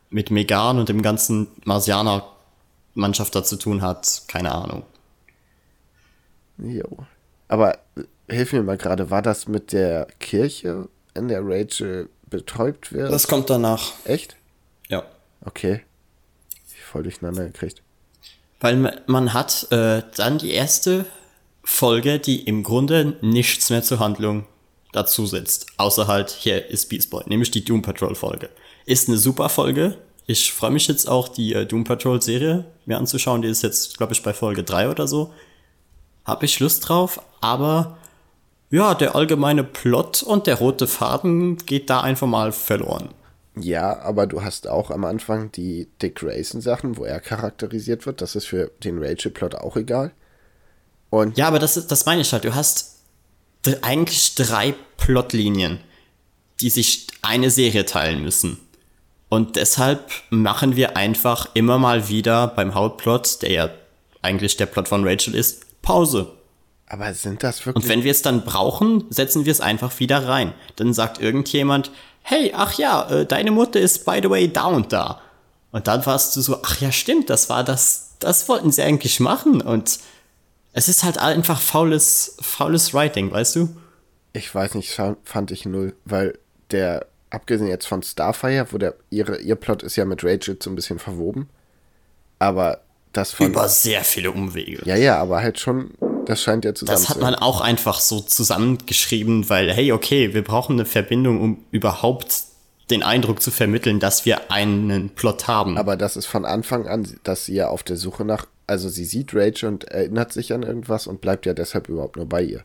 mit Megan und dem ganzen Marsianer-Mannschaft da zu tun hat, keine Ahnung. Jo. Aber äh, hilf mir mal gerade, war das mit der Kirche, in der Rachel betäubt wird? Das kommt danach. Echt? Ja. Okay. Ich voll durcheinander gekriegt. Weil man hat äh, dann die erste Folge, die im Grunde nichts mehr zur Handlung dazu setzt. Außer halt, hier ist Beast Boy, nämlich die Doom Patrol Folge. Ist eine super Folge. Ich freue mich jetzt auch, die äh, Doom Patrol Serie mir anzuschauen. Die ist jetzt, glaube ich, bei Folge 3 oder so. Hab ich Lust drauf, aber ja, der allgemeine Plot und der rote Faden geht da einfach mal verloren. Ja, aber du hast auch am Anfang die Dick Grayson Sachen, wo er charakterisiert wird. Das ist für den Rachel-Plot auch egal. Und ja, aber das, ist, das meine ich halt. Du hast eigentlich drei Plotlinien, die sich eine Serie teilen müssen. Und deshalb machen wir einfach immer mal wieder beim Hauptplot, der ja eigentlich der Plot von Rachel ist, Pause. Aber sind das wirklich. Und wenn wir es dann brauchen, setzen wir es einfach wieder rein. Dann sagt irgendjemand, hey, ach ja, äh, deine Mutter ist by the way da und da. Und dann warst du so, ach ja, stimmt, das war das, das wollten sie eigentlich machen. Und es ist halt einfach faules, faules Writing, weißt du? Ich weiß nicht, fand ich null, weil der abgesehen jetzt von Starfire, wo der ihre, ihr Plot ist ja mit Rachel so ein bisschen verwoben. Aber das von. Über sehr viele Umwege. Ja, ja, aber halt schon, das scheint ja zusammen Das hat man auch einfach so zusammengeschrieben, weil, hey, okay, wir brauchen eine Verbindung, um überhaupt den Eindruck zu vermitteln, dass wir einen Plot haben. Aber das ist von Anfang an, dass sie ja auf der Suche nach, also sie sieht Rachel und erinnert sich an irgendwas und bleibt ja deshalb überhaupt nur bei ihr.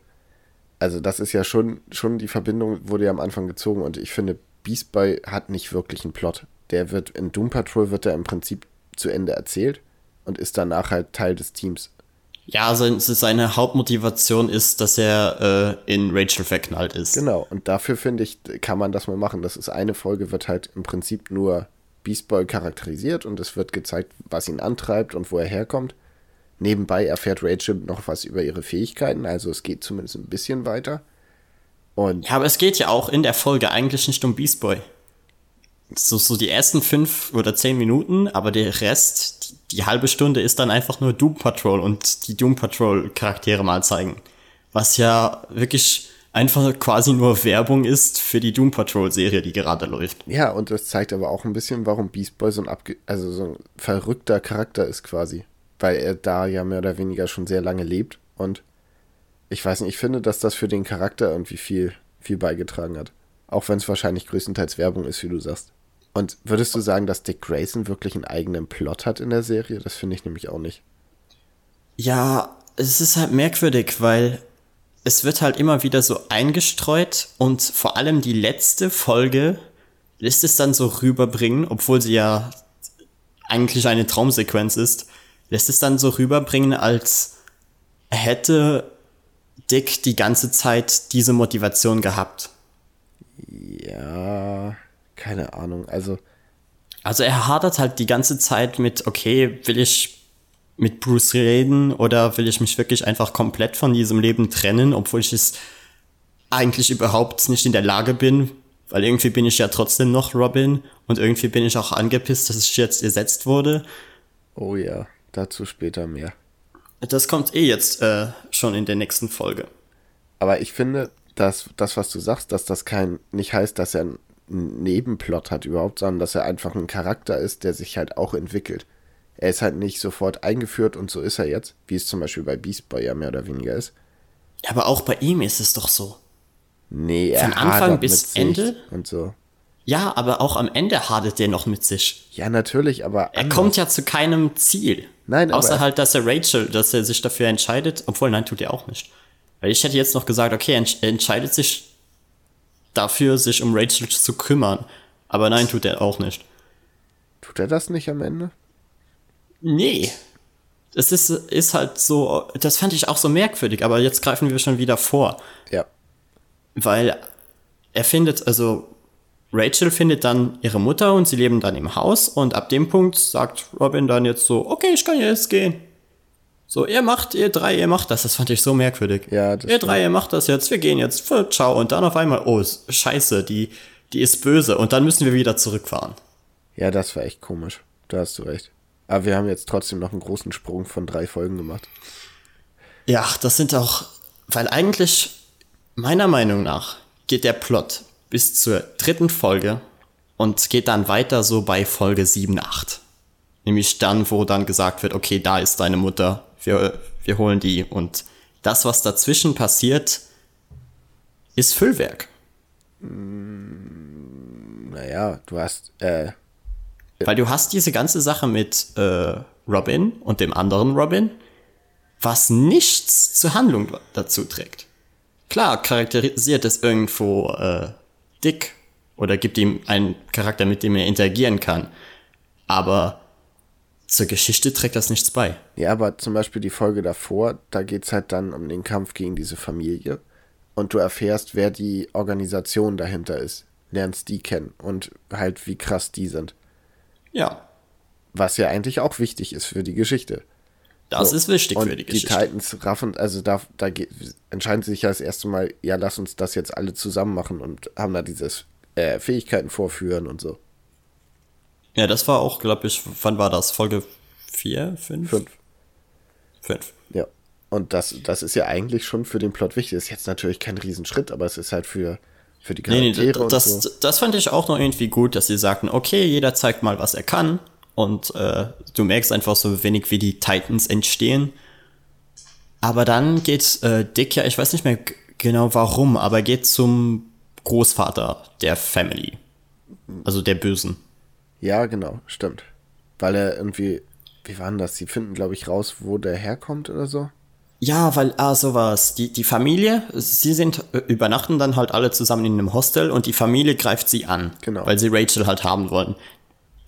Also das ist ja schon, schon die Verbindung wurde ja am Anfang gezogen und ich finde, Beast Boy hat nicht wirklich einen Plot. Der wird in Doom Patrol wird er im Prinzip zu Ende erzählt und ist danach halt Teil des Teams. Ja, also seine Hauptmotivation ist, dass er äh, in Rachel verknallt ist. Genau, und dafür finde ich, kann man das mal machen. Das ist eine Folge, wird halt im Prinzip nur Beast Boy charakterisiert und es wird gezeigt, was ihn antreibt und wo er herkommt. Nebenbei erfährt Rachel noch was über ihre Fähigkeiten, also es geht zumindest ein bisschen weiter. Und ja, aber es geht ja auch in der Folge eigentlich nicht um Beast Boy so, so die ersten fünf oder zehn Minuten, aber der Rest, die, die, halbe Stunde ist dann einfach nur Doom Patrol und die Doom Patrol Charaktere mal zeigen. Was ja wirklich einfach quasi nur Werbung ist für die Doom Patrol Serie, die gerade läuft. Ja, und das zeigt aber auch ein bisschen, warum Beast Boy so ein, abge also so ein verrückter Charakter ist quasi. Weil er da ja mehr oder weniger schon sehr lange lebt und ich weiß nicht, ich finde, dass das für den Charakter irgendwie viel, viel beigetragen hat. Auch wenn es wahrscheinlich größtenteils Werbung ist, wie du sagst. Und würdest du sagen, dass Dick Grayson wirklich einen eigenen Plot hat in der Serie? Das finde ich nämlich auch nicht. Ja, es ist halt merkwürdig, weil es wird halt immer wieder so eingestreut und vor allem die letzte Folge lässt es dann so rüberbringen, obwohl sie ja eigentlich eine Traumsequenz ist, lässt es dann so rüberbringen, als hätte Dick die ganze Zeit diese Motivation gehabt. Ja, keine Ahnung. Also. Also er hadert halt die ganze Zeit mit, okay, will ich mit Bruce reden oder will ich mich wirklich einfach komplett von diesem Leben trennen, obwohl ich es eigentlich überhaupt nicht in der Lage bin, weil irgendwie bin ich ja trotzdem noch Robin und irgendwie bin ich auch angepisst, dass ich jetzt ersetzt wurde. Oh ja, dazu später mehr. Das kommt eh jetzt äh, schon in der nächsten Folge. Aber ich finde, dass das, was du sagst, dass das kein nicht heißt, dass er einen Nebenplot hat überhaupt, sondern dass er einfach ein Charakter ist, der sich halt auch entwickelt. Er ist halt nicht sofort eingeführt und so ist er jetzt, wie es zum Beispiel bei Beast Boy ja mehr oder weniger ist. Ja, aber auch bei ihm ist es doch so. Nee, er Von Anfang bis Ende und so. Ja, aber auch am Ende hadert er noch mit sich. Ja, natürlich, aber. Er anders. kommt ja zu keinem Ziel. Nein. Außer halt, dass er Rachel, dass er sich dafür entscheidet, obwohl nein, tut er auch nicht. Weil ich hätte jetzt noch gesagt, okay, er entscheidet sich dafür, sich um Rachel zu kümmern. Aber nein, tut er auch nicht. Tut er das nicht am Ende? Nee. Es ist, ist halt so, das fand ich auch so merkwürdig, aber jetzt greifen wir schon wieder vor. Ja. Weil er findet, also Rachel findet dann ihre Mutter und sie leben dann im Haus und ab dem Punkt sagt Robin dann jetzt so, okay, ich kann jetzt gehen. So, ihr macht, ihr drei, ihr macht das. Das fand ich so merkwürdig. Ja, das ihr drei, ihr macht das jetzt. Wir gehen jetzt. Ciao. Und dann auf einmal, oh, scheiße, die, die ist böse. Und dann müssen wir wieder zurückfahren. Ja, das war echt komisch. Da hast du recht. Aber wir haben jetzt trotzdem noch einen großen Sprung von drei Folgen gemacht. Ja, das sind auch, weil eigentlich, meiner Meinung nach, geht der Plot bis zur dritten Folge und geht dann weiter so bei Folge 7, 8. Nämlich dann, wo dann gesagt wird, okay, da ist deine Mutter, wir, wir holen die. Und das, was dazwischen passiert, ist Füllwerk. Naja, du hast. Äh, Weil du hast diese ganze Sache mit äh, Robin und dem anderen Robin, was nichts zur Handlung dazu trägt. Klar, charakterisiert es irgendwo äh, Dick oder gibt ihm einen Charakter, mit dem er interagieren kann. Aber zur Geschichte trägt das nichts bei. Ja, aber zum Beispiel die Folge davor, da geht es halt dann um den Kampf gegen diese Familie. Und du erfährst, wer die Organisation dahinter ist. Lernst die kennen und halt, wie krass die sind. Ja. Was ja eigentlich auch wichtig ist für die Geschichte. Das so. ist wichtig und für die Geschichte. Die Titans raffen, also da, da entscheiden sie sich ja das erste Mal, ja, lass uns das jetzt alle zusammen machen und haben da dieses äh, Fähigkeiten vorführen und so. Ja, das war auch, glaube ich, wann war das? Folge 4, 5? 5. 5. Ja. Und das, das ist ja eigentlich schon für den Plot wichtig. Das ist jetzt natürlich kein Riesenschritt, aber es ist halt für, für die Charaktere nee, nee, das, so. Das fand ich auch noch irgendwie gut, dass sie sagten, okay, jeder zeigt mal, was er kann. und äh, du merkst einfach so wenig, wie die Titans entstehen. Aber dann geht äh, Dick ja, ich weiß nicht mehr genau warum, aber geht zum Großvater der Family. Also der Bösen. Ja, genau, stimmt. Weil er irgendwie, wie waren das? Sie finden, glaube ich, raus, wo der herkommt oder so. Ja, weil, ah, sowas. Die, die Familie, sie sind, äh, übernachten dann halt alle zusammen in einem Hostel und die Familie greift sie an. Genau. Weil sie Rachel halt haben wollen.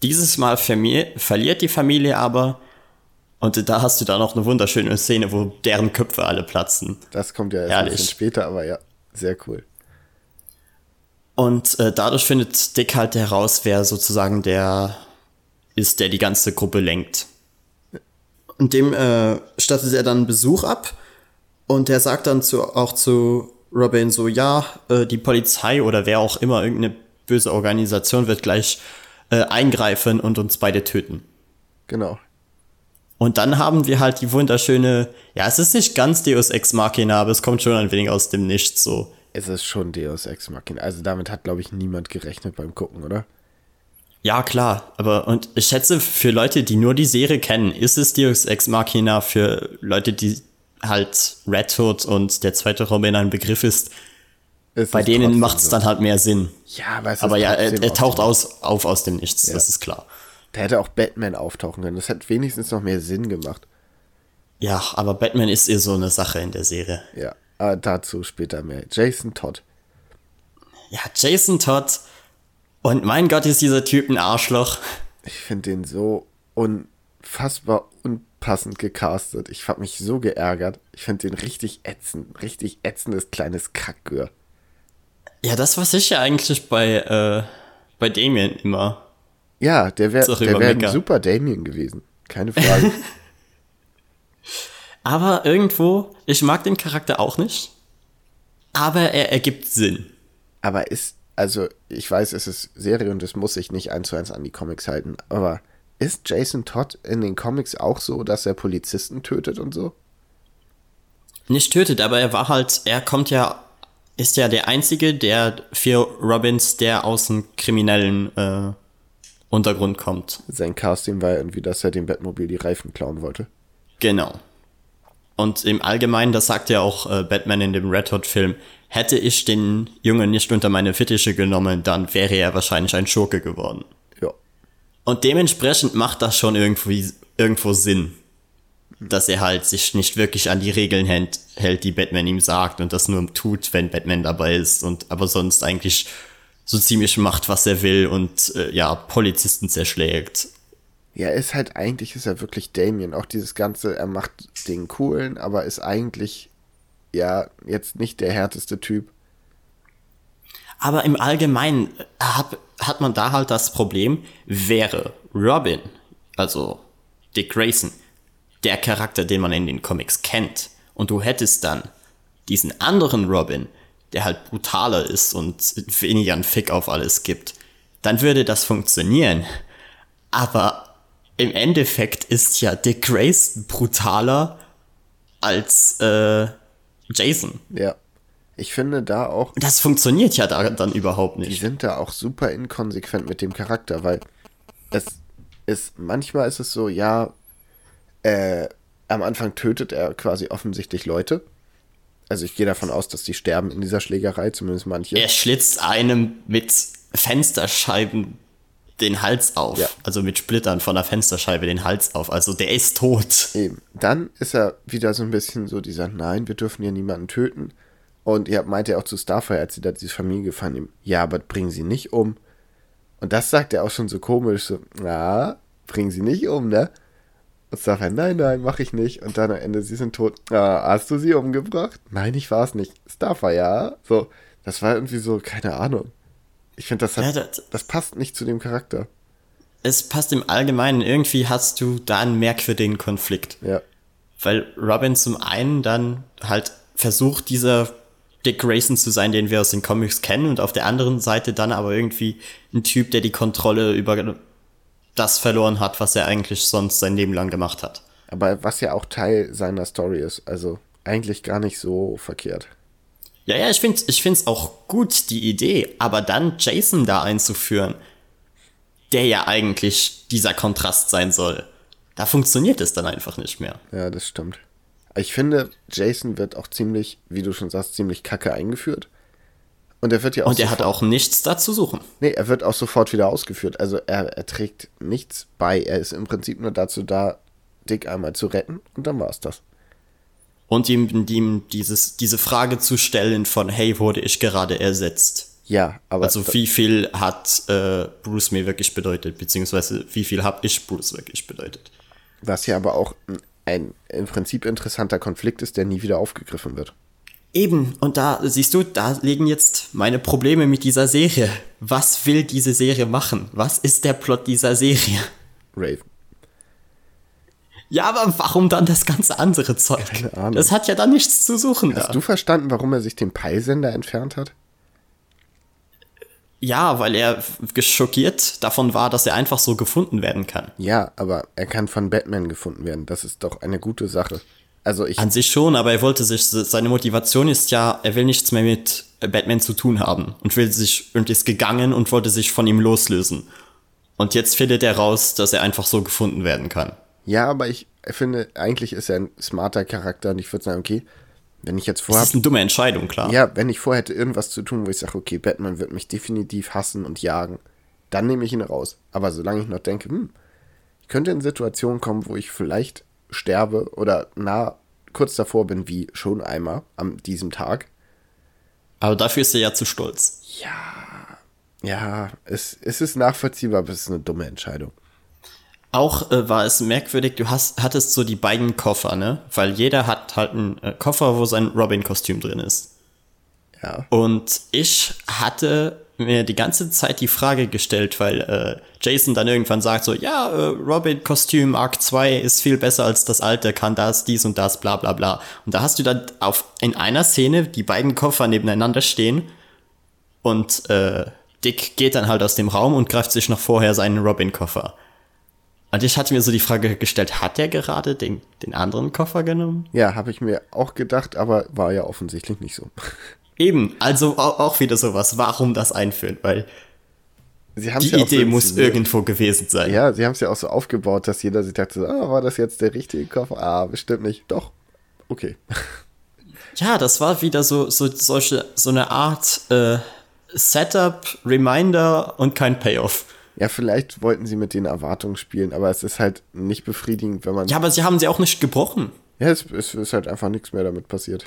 Dieses Mal verliert die Familie aber. Und da hast du dann noch eine wunderschöne Szene, wo deren Köpfe alle platzen. Das kommt ja erst Herrlich. ein bisschen später, aber ja, sehr cool. Und äh, dadurch findet Dick halt heraus, wer sozusagen der ist, der die ganze Gruppe lenkt. Und dem äh, stattet er dann Besuch ab und er sagt dann zu, auch zu Robin so, ja, äh, die Polizei oder wer auch immer, irgendeine böse Organisation wird gleich äh, eingreifen und uns beide töten. Genau. Und dann haben wir halt die wunderschöne, ja, es ist nicht ganz Deus Ex Machina, aber es kommt schon ein wenig aus dem Nichts so. Es ist schon Deus Ex Machina. Also damit hat, glaube ich, niemand gerechnet beim Gucken, oder? Ja, klar, aber und ich schätze, für Leute, die nur die Serie kennen, ist es Deus Ex Machina. Für Leute, die halt Red Hood und der zweite Robin ein Begriff ist, ist bei denen macht es so. dann halt mehr Sinn. Ja, aber, es aber ja, er, er taucht aus, auf aus dem Nichts, ja. das ist klar. Da hätte auch Batman auftauchen können. Das hätte wenigstens noch mehr Sinn gemacht. Ja, aber Batman ist eher so eine Sache in der Serie. Ja, aber dazu später mehr. Jason Todd. Ja, Jason Todd und mein Gott, ist dieser Typ ein Arschloch. Ich finde den so unfassbar unpassend gecastet. Ich habe mich so geärgert. Ich finde den richtig ätzend. Richtig ätzendes kleines Kackgür. Ja, das war sicher eigentlich bei, äh, bei Damien immer. Ja, der wäre wär ein super Damien gewesen. Keine Frage. aber irgendwo, ich mag den Charakter auch nicht. Aber er ergibt Sinn. Aber ist, also ich weiß, es ist Serie und es muss sich nicht eins zu eins an die Comics halten, aber ist Jason Todd in den Comics auch so, dass er Polizisten tötet und so? Nicht tötet, aber er war halt, er kommt ja, ist ja der Einzige, der für Robbins, der aus dem kriminellen äh, Untergrund kommt. Sein Casting war irgendwie, dass er dem Batmobil die Reifen klauen wollte. Genau. Und im Allgemeinen, das sagt ja auch äh, Batman in dem Red Hot-Film, hätte ich den Jungen nicht unter meine Fittiche genommen, dann wäre er wahrscheinlich ein Schurke geworden. Ja. Und dementsprechend macht das schon irgendwie irgendwo Sinn, dass er halt sich nicht wirklich an die Regeln hält, hält, die Batman ihm sagt und das nur tut, wenn Batman dabei ist und aber sonst eigentlich so ziemlich macht, was er will und äh, ja, Polizisten zerschlägt ja, ist halt eigentlich, ist er wirklich Damien. Auch dieses Ganze, er macht den coolen, aber ist eigentlich, ja, jetzt nicht der härteste Typ. Aber im Allgemeinen hat, hat man da halt das Problem, wäre Robin, also Dick Grayson, der Charakter, den man in den Comics kennt, und du hättest dann diesen anderen Robin, der halt brutaler ist und weniger einen Fick auf alles gibt, dann würde das funktionieren. Aber im Endeffekt ist ja Dick Grayson brutaler als äh, Jason. Ja. Ich finde da auch. Das funktioniert ja da dann überhaupt nicht. Die sind da auch super inkonsequent mit dem Charakter, weil es ist, manchmal ist es so, ja, äh, am Anfang tötet er quasi offensichtlich Leute. Also ich gehe davon aus, dass die sterben in dieser Schlägerei, zumindest manche. Er schlitzt einem mit Fensterscheiben den Hals auf. Ja. Also mit Splittern von der Fensterscheibe den Hals auf. Also der ist tot. Eben. Dann ist er wieder so ein bisschen so dieser, nein, wir dürfen hier niemanden töten. Und ihr meint ja auch zu Starfire, als sie da diese Familie gefangen ja, aber bringen sie nicht um. Und das sagt er auch schon so komisch, so, na, bringen sie nicht um, ne? Und Starfire, nein, nein, mach ich nicht. Und dann am Ende, sie sind tot. Ah, hast du sie umgebracht? Nein, ich war es nicht. Starfire, ja. So, das war irgendwie so, keine Ahnung. Ich finde, das, ja, das, das passt nicht zu dem Charakter. Es passt im Allgemeinen. Irgendwie hast du da einen merkwürdigen Konflikt. Ja. Weil Robin zum einen dann halt versucht, dieser Dick Grayson zu sein, den wir aus den Comics kennen, und auf der anderen Seite dann aber irgendwie ein Typ, der die Kontrolle über das verloren hat, was er eigentlich sonst sein Leben lang gemacht hat. Aber was ja auch Teil seiner Story ist, also eigentlich gar nicht so verkehrt. Ja, ja, ich finde ich find's auch gut, die Idee, aber dann Jason da einzuführen, der ja eigentlich dieser Kontrast sein soll. Da funktioniert es dann einfach nicht mehr. Ja, das stimmt. Ich finde, Jason wird auch ziemlich, wie du schon sagst, ziemlich kacke eingeführt. Und er wird ja auch. Und er hat auch nichts da zu suchen. Nee, er wird auch sofort wieder ausgeführt. Also er, er trägt nichts bei. Er ist im Prinzip nur dazu da, Dick einmal zu retten und dann war es das. Und ihm, ihm dieses, diese Frage zu stellen von, hey, wurde ich gerade ersetzt? Ja, aber. Also wie viel hat äh, Bruce mir wirklich bedeutet, beziehungsweise wie viel habe ich Bruce wirklich bedeutet? Was ja aber auch ein im Prinzip interessanter Konflikt ist, der nie wieder aufgegriffen wird. Eben, und da siehst du, da liegen jetzt meine Probleme mit dieser Serie. Was will diese Serie machen? Was ist der Plot dieser Serie? Raven. Ja, aber warum dann das ganze andere Zeug? Keine Ahnung. Das hat ja dann nichts zu suchen. Hast da. du verstanden, warum er sich den Peilsender entfernt hat? Ja, weil er geschockiert davon war, dass er einfach so gefunden werden kann. Ja, aber er kann von Batman gefunden werden. Das ist doch eine gute Sache. Also ich An sich schon, aber er wollte sich, seine Motivation ist ja, er will nichts mehr mit Batman zu tun haben und will sich und ist gegangen und wollte sich von ihm loslösen. Und jetzt findet er raus, dass er einfach so gefunden werden kann. Ja, aber ich finde, eigentlich ist er ein smarter Charakter und ich würde sagen, okay, wenn ich jetzt vorhabe. Das ist eine dumme Entscheidung, klar. Ja, wenn ich vorhätte, irgendwas zu tun, wo ich sage, okay, Batman wird mich definitiv hassen und jagen, dann nehme ich ihn raus. Aber solange ich noch denke, hm, ich könnte in Situationen kommen, wo ich vielleicht sterbe oder nah kurz davor bin, wie schon einmal an diesem Tag. Aber dafür ist er ja zu stolz. Ja, ja, es, es ist nachvollziehbar, aber es ist eine dumme Entscheidung. Auch äh, war es merkwürdig, du hast, hattest so die beiden Koffer, ne? Weil jeder hat halt einen äh, Koffer, wo sein Robin-Kostüm drin ist. Ja. Und ich hatte mir die ganze Zeit die Frage gestellt, weil äh, Jason dann irgendwann sagt so, ja, äh, Robin-Kostüm Arc 2 ist viel besser als das alte, kann das, dies und das, bla bla bla. Und da hast du dann auf in einer Szene die beiden Koffer nebeneinander stehen und äh, Dick geht dann halt aus dem Raum und greift sich noch vorher seinen Robin-Koffer. Und ich hatte mir so die Frage gestellt, hat er gerade den, den anderen Koffer genommen? Ja, habe ich mir auch gedacht, aber war ja offensichtlich nicht so. Eben, also auch wieder sowas, warum das einführen, weil die ja Idee so muss irgendwo gewesen sein. Ja, sie haben es ja auch so aufgebaut, dass jeder sich dachte, ah, war das jetzt der richtige Koffer? Ah, bestimmt nicht. Doch, okay. Ja, das war wieder so, so, solche, so eine Art äh, Setup, Reminder und kein Payoff. Ja, vielleicht wollten sie mit den Erwartungen spielen, aber es ist halt nicht befriedigend, wenn man. Ja, aber sie haben sie auch nicht gebrochen. Ja, es, es ist halt einfach nichts mehr damit passiert.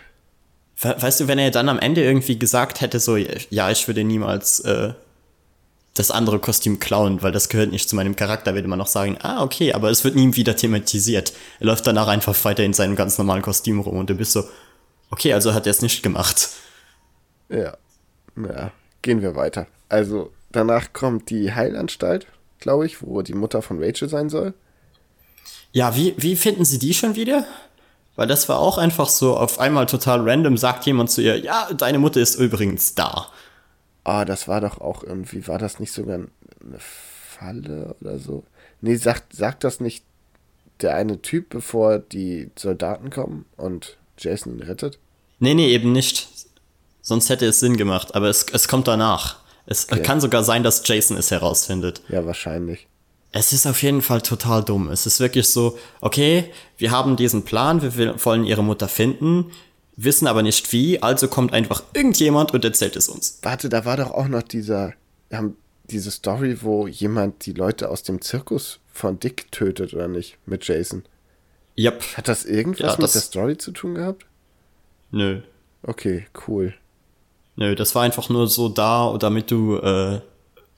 Weißt du, wenn er dann am Ende irgendwie gesagt hätte, so, ja, ich würde niemals äh, das andere Kostüm klauen, weil das gehört nicht zu meinem Charakter, würde man noch sagen, ah, okay, aber es wird nie wieder thematisiert. Er läuft danach einfach weiter in seinem ganz normalen Kostüm rum und du bist so, okay, also hat er es nicht gemacht. Ja. Ja, gehen wir weiter. Also, Danach kommt die Heilanstalt, glaube ich, wo die Mutter von Rachel sein soll. Ja, wie, wie finden Sie die schon wieder? Weil das war auch einfach so, auf einmal total random sagt jemand zu ihr, ja, deine Mutter ist übrigens da. Ah, das war doch auch irgendwie, war das nicht sogar eine Falle oder so? Nee, sagt, sagt das nicht der eine Typ, bevor die Soldaten kommen und Jason ihn rettet? Nee, nee, eben nicht. Sonst hätte es Sinn gemacht, aber es, es kommt danach. Es okay. kann sogar sein, dass Jason es herausfindet. Ja, wahrscheinlich. Es ist auf jeden Fall total dumm. Es ist wirklich so, okay, wir haben diesen Plan, wir wollen ihre Mutter finden, wissen aber nicht wie, also kommt einfach irgendjemand und erzählt es uns. Warte, da war doch auch noch dieser, wir haben diese Story, wo jemand die Leute aus dem Zirkus von Dick tötet, oder nicht? Mit Jason. Yep. Hat das irgendwas ja, das mit der Story zu tun gehabt? Nö. Okay, cool. Nö, das war einfach nur so da, damit du äh,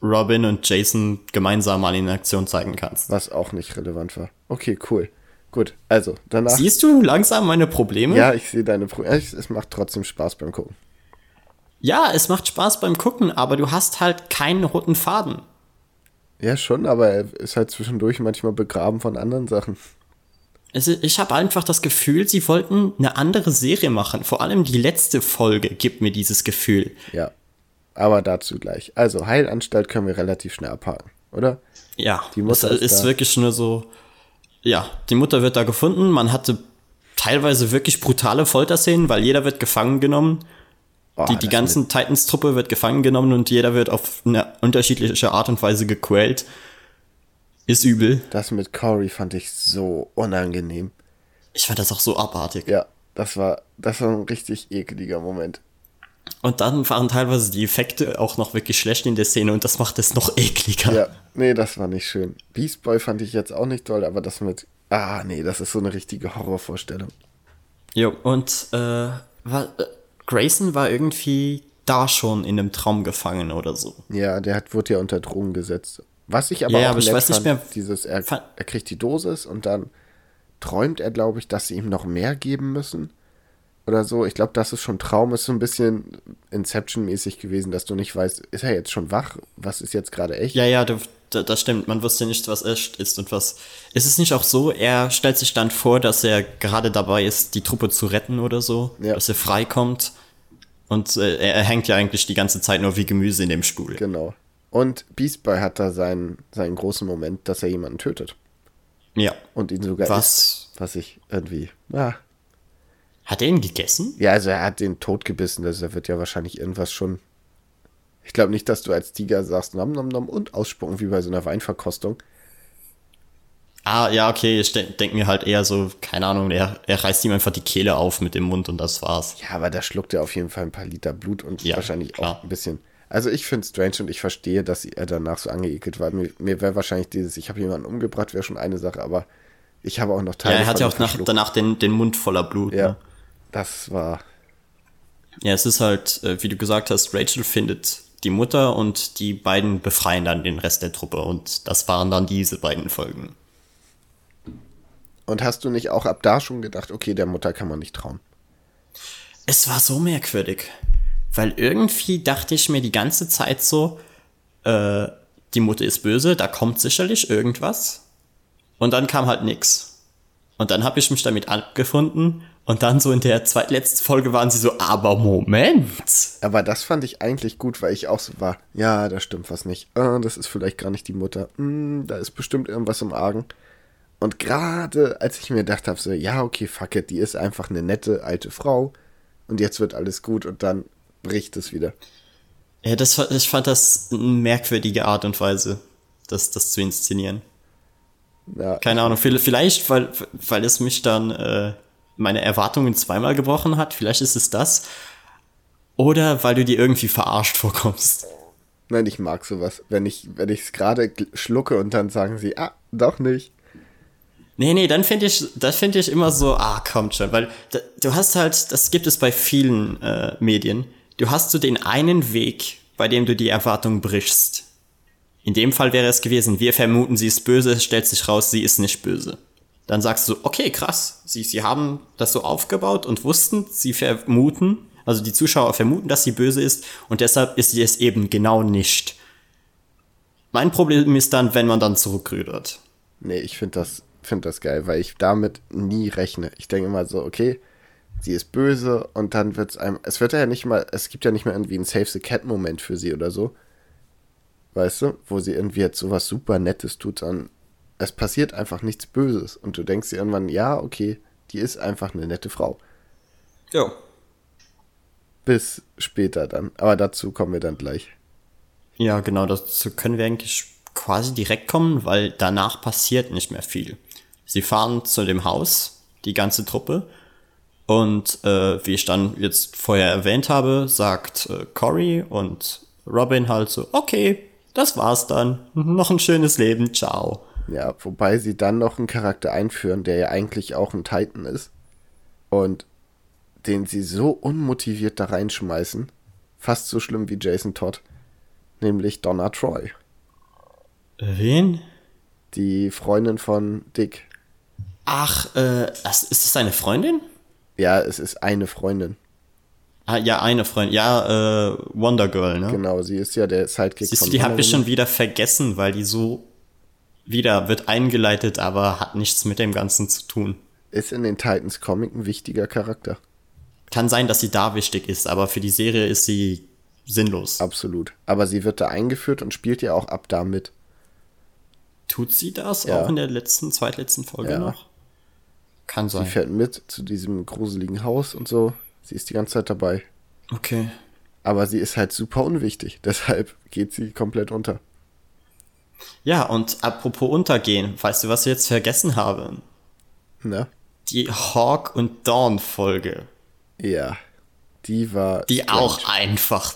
Robin und Jason gemeinsam mal in Aktion zeigen kannst. Was auch nicht relevant war. Okay, cool. Gut, also danach. Siehst du langsam meine Probleme? Ja, ich sehe deine Probleme. Es macht trotzdem Spaß beim Gucken. Ja, es macht Spaß beim Gucken, aber du hast halt keinen roten Faden. Ja, schon, aber er ist halt zwischendurch manchmal begraben von anderen Sachen. Also ich habe einfach das Gefühl, sie wollten eine andere Serie machen. Vor allem die letzte Folge gibt mir dieses Gefühl. Ja, aber dazu gleich. Also Heilanstalt können wir relativ schnell abhaken, oder? Ja, die Mutter ist, ist wirklich nur so. Ja, die Mutter wird da gefunden. Man hatte teilweise wirklich brutale Folterszenen, weil jeder wird gefangen genommen. Oh, die die ganzen Titans-Truppe wird gefangen genommen und jeder wird auf eine unterschiedliche Art und Weise gequält. Ist übel. Das mit Corey fand ich so unangenehm. Ich fand das auch so abartig. Ja, das war, das war ein richtig ekliger Moment. Und dann waren teilweise die Effekte auch noch wirklich schlecht in der Szene und das macht es noch ekliger. Ja, nee, das war nicht schön. Beast Boy fand ich jetzt auch nicht toll, aber das mit. Ah, nee, das ist so eine richtige Horrorvorstellung. Jo, und äh, war, äh, Grayson war irgendwie da schon in einem Traum gefangen oder so. Ja, der hat, wurde ja unter Drogen gesetzt. Was ich aber Ja, auch aber ich weiß nicht fand, mehr- dieses, er, er kriegt die Dosis und dann träumt er, glaube ich, dass sie ihm noch mehr geben müssen. Oder so. Ich glaube, das ist schon Traum, ist so ein bisschen Inception-mäßig gewesen, dass du nicht weißt, ist er jetzt schon wach? Was ist jetzt gerade echt? Ja, ja, das stimmt. Man wusste nicht, was echt ist und was. Ist es nicht auch so, er stellt sich dann vor, dass er gerade dabei ist, die Truppe zu retten oder so, Ja. dass er freikommt. Und äh, er, er hängt ja eigentlich die ganze Zeit nur wie Gemüse in dem Stuhl. Genau. Und Beast Boy hat da seinen, seinen großen Moment, dass er jemanden tötet. Ja. Und ihn sogar Was? isst, was ich irgendwie. Ah. Hat er ihn gegessen? Ja, also er hat den Tod gebissen, also er wird ja wahrscheinlich irgendwas schon. Ich glaube nicht, dass du als Tiger sagst, nom nom nom und ausspucken wie bei so einer Weinverkostung. Ah, ja, okay, ich denke denk mir halt eher so, keine Ahnung, er, er reißt ihm einfach die Kehle auf mit dem Mund und das war's. Ja, aber da schluckt er auf jeden Fall ein paar Liter Blut und Ja, wahrscheinlich klar. auch ein bisschen. Also ich finde es strange und ich verstehe, dass er danach so angeekelt war. Mir, mir wäre wahrscheinlich dieses, ich habe jemanden umgebracht, wäre schon eine Sache, aber ich habe auch noch Ja, Teile er hat ja auch nach, danach den, den Mund voller Blut. Ja, Ne? das war, Ja, es ist halt, äh, wie du gesagt hast, Rachel findet die Mutter und die beiden befreien dann den Rest der Truppe und das waren dann diese beiden Folgen. und hast du nicht auch ab da schon gedacht, okay, der Mutter kann man nicht trauen? Es war so merkwürdig, weil irgendwie dachte ich mir die ganze Zeit so, äh, die Mutter ist böse, da kommt sicherlich irgendwas. Und dann kam halt nix. Und dann habe ich mich damit abgefunden und dann so in der zweitletzten Folge waren sie so, aber Moment. Aber das fand ich eigentlich gut, weil ich auch so war, ja, da stimmt was nicht. Ah, das ist vielleicht gar nicht die Mutter. Hm, da ist bestimmt irgendwas im Argen. Und gerade als ich mir gedacht habe, so, ja, okay, fuck it, die ist einfach eine nette alte Frau und jetzt wird alles gut und dann bricht es wieder. Ja, das, ich fand das eine merkwürdige Art und Weise, das, das zu inszenieren. Ja, Keine Ahnung, vielleicht, weil, weil es mich dann äh, meine Erwartungen zweimal gebrochen hat, vielleicht ist es das. Oder weil du dir irgendwie verarscht vorkommst. nein, ich mag sowas. Wenn ich wenn ich es gerade schlucke und dann sagen sie, ah, doch nicht. Nee, nee, dann finde ich, das finde ich immer so, ah, kommt schon, weil da, du hast halt, das gibt es bei vielen äh, Medien, du hast so den einen Weg, bei dem du die Erwartung brichst. In dem Fall wäre es gewesen, wir vermuten, sie ist böse, es stellt sich raus, sie ist nicht böse. Dann sagst du, okay, krass, sie, sie haben das so aufgebaut und wussten, sie vermuten, also die Zuschauer vermuten, dass sie böse ist und deshalb ist sie es eben genau nicht. Mein Problem ist dann, wenn man dann zurückrudert. Nee, ich finde das, find das geil, weil ich damit nie rechne. Ich denke immer so, okay, sie ist böse und dann wird es einem. Es wird ja nicht mal, es gibt ja nicht mal irgendwie einen Save the Cat-Moment für sie oder so. Weißt du, wo sie irgendwie jetzt sowas super Nettes tut, sondern es passiert einfach nichts Böses. Und du denkst dir irgendwann, ja, okay, die ist einfach eine nette Frau. Ja. Bis später dann. Aber dazu kommen wir dann gleich. Ja, genau, dazu können wir eigentlich quasi direkt kommen, weil danach passiert nicht mehr viel. Sie fahren zu dem Haus, die ganze Truppe. Und äh, wie ich dann jetzt vorher erwähnt habe, sagt äh, Cory und Robin halt so, okay, das war's dann. Noch ein schönes Leben, ciao. Ja, wobei sie dann noch einen Charakter einführen, der ja eigentlich auch ein Titan ist. Und den sie so unmotiviert da reinschmeißen. Fast so schlimm wie Jason Todd. Nämlich Donna Troy. Wen? Die Freundin von Dick. Ach, äh, ist das deine Freundin? Ja, es ist eine Freundin. Ah, ja, eine Freundin. Ja, äh, Wonder Girl, ne? Genau, sie ist ja der Sidekick Siehst von du, die habe ich schon wieder vergessen, weil die so wieder wird eingeleitet, aber hat nichts mit dem Ganzen zu tun. Ist in den Titans Comic ein wichtiger Charakter. Kann sein, dass sie da wichtig ist, aber für die Serie ist sie sinnlos. Absolut. Aber sie wird da eingeführt und spielt ja auch ab da mit. Tut sie das Ja. auch in der letzten, zweitletzten Folge Ja. noch? Kann Sie sein. fährt mit zu diesem gruseligen Haus und so. Sie ist die ganze Zeit dabei. Okay. Aber sie ist halt super unwichtig. Deshalb geht sie komplett unter. Ja, und apropos untergehen, weißt du, was wir jetzt vergessen haben? Ne? Die Hawk und Dawn Folge. Ja. Die war. Die strange. auch einfach.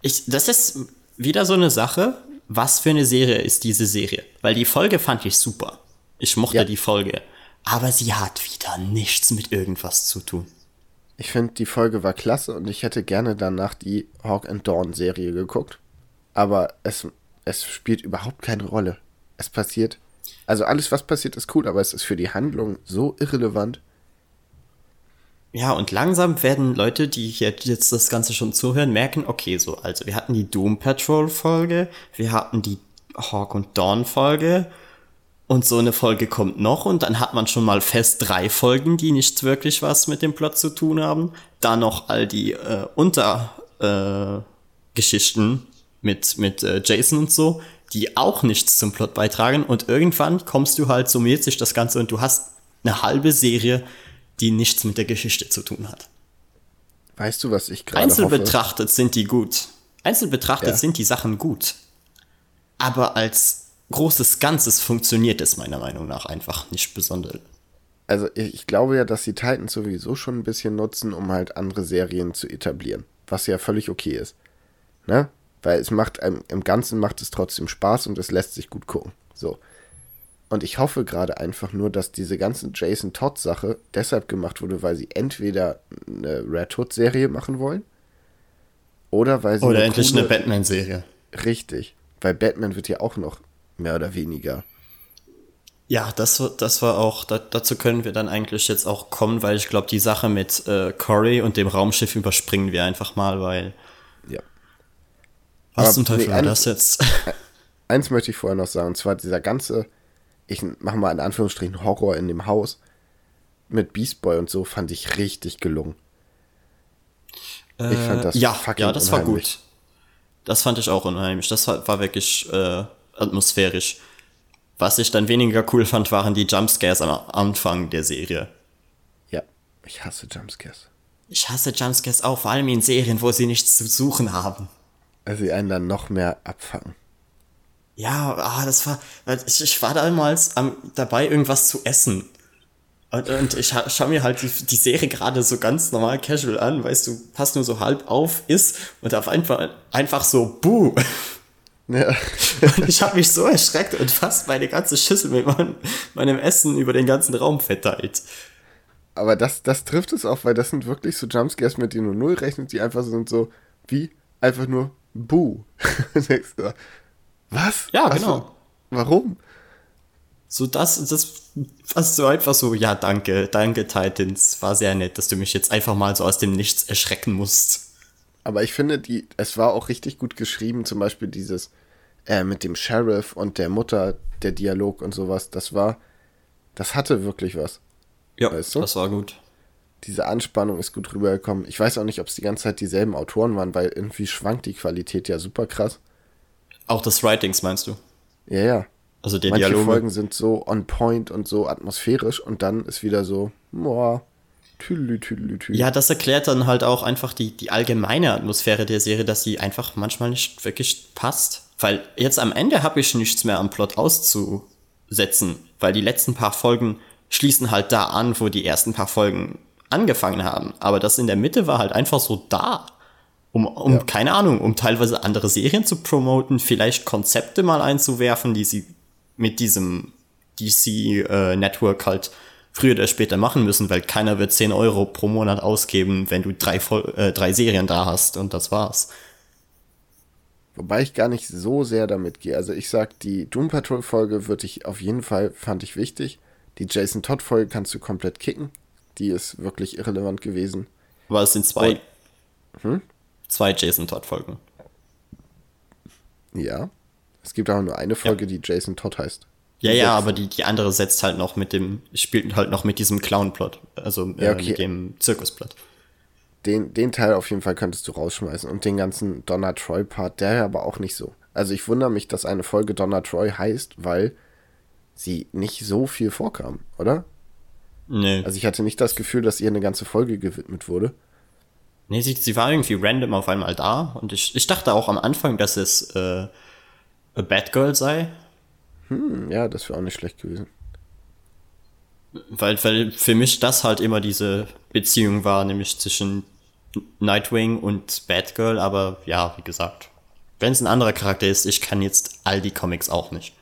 Ich, das ist wieder so eine Sache. Was für eine Serie ist diese Serie? Weil die Folge fand ich super. Ich mochte Ja. die Folge. Aber sie hat wieder nichts mit irgendwas zu tun. Ich finde, die Folge war klasse und ich hätte gerne danach die Hawk and Dawn Serie geguckt. Aber es, es spielt überhaupt keine Rolle. Es passiert. Also alles, was passiert, ist cool, aber es ist für die Handlung so irrelevant. Ja, und langsam werden Leute, die jetzt das Ganze schon zuhören, merken, okay, so, also wir hatten die Doom Patrol Folge, wir hatten die Hawk und Dawn Folge und so eine Folge kommt noch und dann hat man schon mal fest drei Folgen, die nicht wirklich was mit dem Plot zu tun haben. Dann noch all die äh, Untergeschichten äh, mit, mit äh, Jason und so, die auch nichts zum Plot beitragen und irgendwann kommst du halt, summiert sich das Ganze und du hast eine halbe Serie, die nichts mit der Geschichte zu tun hat. Weißt du, was ich gerade Einzeln hoffe? betrachtet sind die gut. Einzeln betrachtet Ja. sind die Sachen gut. Aber als großes Ganzes funktioniert es meiner Meinung nach einfach nicht besonders. Also ich, glaube ja, dass die Titans sowieso schon ein bisschen nutzen, um halt andere Serien zu etablieren. Was ja völlig okay ist. Ne? Weil es macht, im, im Ganzen macht es trotzdem Spaß und es lässt sich gut gucken. So. Und ich hoffe gerade einfach nur, dass diese ganze Jason Todd-Sache deshalb gemacht wurde, weil sie entweder eine Red Hood-Serie machen wollen oder weil sie Oder eine endlich coole- eine Batman-Serie. Richtig. Weil Batman wird ja auch noch mehr oder weniger. Ja, das, war- das war auch, da, dazu können wir dann eigentlich jetzt auch kommen, weil ich glaube, die Sache mit äh, Corey und dem Raumschiff überspringen wir einfach mal, weil Ja. was Aber zum Teufel nee, war das jetzt? Eins möchte ich vorher noch sagen, und zwar dieser ganze, ich mache mal in Anführungsstrichen Horror in dem Haus mit Beast Boy und so, fand ich richtig gelungen. Ich fand das Äh, ja, fucking ja, das war unheimlich. gut. Das fand ich auch unheimlich. Das war, war wirklich äh, atmosphärisch. Was ich dann weniger cool fand, waren die Jumpscares am Anfang der Serie. Ja, ich hasse Jumpscares. Ich hasse Jumpscares auch, vor allem in Serien, wo sie nichts zu suchen haben. Also sie einen dann noch mehr abfangen. Ja, ah, das war, ich, ich war damals am, dabei, irgendwas zu essen. Und, und ich scha schaue mir halt die, die Serie gerade so ganz normal casual an, weißt du, passt nur so halb auf, ist und auf einfach, einfach so, buh. Ja. Und ich habe mich so erschreckt und fast meine ganze Schüssel mit meinem, meinem Essen über den ganzen Raum verteilt. Aber das, das trifft es auch, weil das sind wirklich so Jumpscares, mit denen du null rechnest, die einfach sind so wie einfach nur Buh. Du, Was? Ja, Was genau. für- Warum? So das, das, fast so einfach so, ja, danke, danke Titans, war sehr nett, dass du mich jetzt einfach mal so aus dem Nichts erschrecken musst. Aber ich finde, die, es war auch richtig gut geschrieben, zum Beispiel dieses äh, mit dem Sheriff und der Mutter, der Dialog und sowas, das war, das hatte wirklich was. Ja, Weißt du? das war gut. Diese Anspannung ist gut rübergekommen. Ich weiß auch nicht, ob es die ganze Zeit dieselben Autoren waren, weil irgendwie schwankt die Qualität ja super krass. Auch des Writings meinst du? Ja, ja. Also der Manche Dialoge. Folgen sind so on point und so atmosphärisch und dann ist wieder so, boah, tüdelü, tüdelü, tüdelü. Ja, das erklärt dann halt auch einfach die, die allgemeine Atmosphäre der Serie, dass sie einfach manchmal nicht wirklich passt. Weil jetzt am Ende habe ich nichts mehr am Plot auszusetzen, weil die letzten paar Folgen schließen halt da an, wo die ersten paar Folgen angefangen haben. Aber das in der Mitte war halt einfach so da. Um, um Ja. keine Ahnung, um teilweise andere Serien zu promoten, vielleicht Konzepte mal einzuwerfen, die sie mit diesem DC-Network halt früher oder später machen müssen, weil keiner wird 10 Euro pro Monat ausgeben, wenn du drei, äh, drei Serien da hast und das war's. Wobei ich gar nicht so sehr damit gehe. Also ich sag, die Doom Patrol Folge würde ich auf jeden Fall, fand ich wichtig. Die Jason Todd Folge kannst du komplett kicken. Die ist wirklich irrelevant gewesen. Aber es sind zwei. Zwei Jason Todd-Folgen. Ja. Es gibt aber nur eine Folge, die Jason Todd heißt. Ja, ja, aber die, die andere setzt halt noch mit dem, spielt halt noch mit diesem Clown-Plot. Also äh, Ja, okay. mit dem Zirkus-Plot. Den, den Teil auf jeden Fall könntest du rausschmeißen. Und den ganzen Donna Troy-Part, der aber auch nicht so. Also ich wundere mich, dass eine Folge Donna Troy heißt, weil sie nicht so viel vorkam, oder? Nee. Also ich hatte nicht das Gefühl, dass ihr eine ganze Folge gewidmet wurde. Nee, sie, sie war irgendwie random auf einmal da und ich, ich dachte auch am Anfang, dass es äh, a Bad Girl sei, Hm, ja, das wäre auch nicht schlecht gewesen. Weil, weil für mich das halt immer diese Beziehung war, nämlich zwischen Nightwing und Batgirl, aber ja, wie gesagt, wenn es ein anderer Charakter ist, ich kann jetzt all die Comics auch nicht.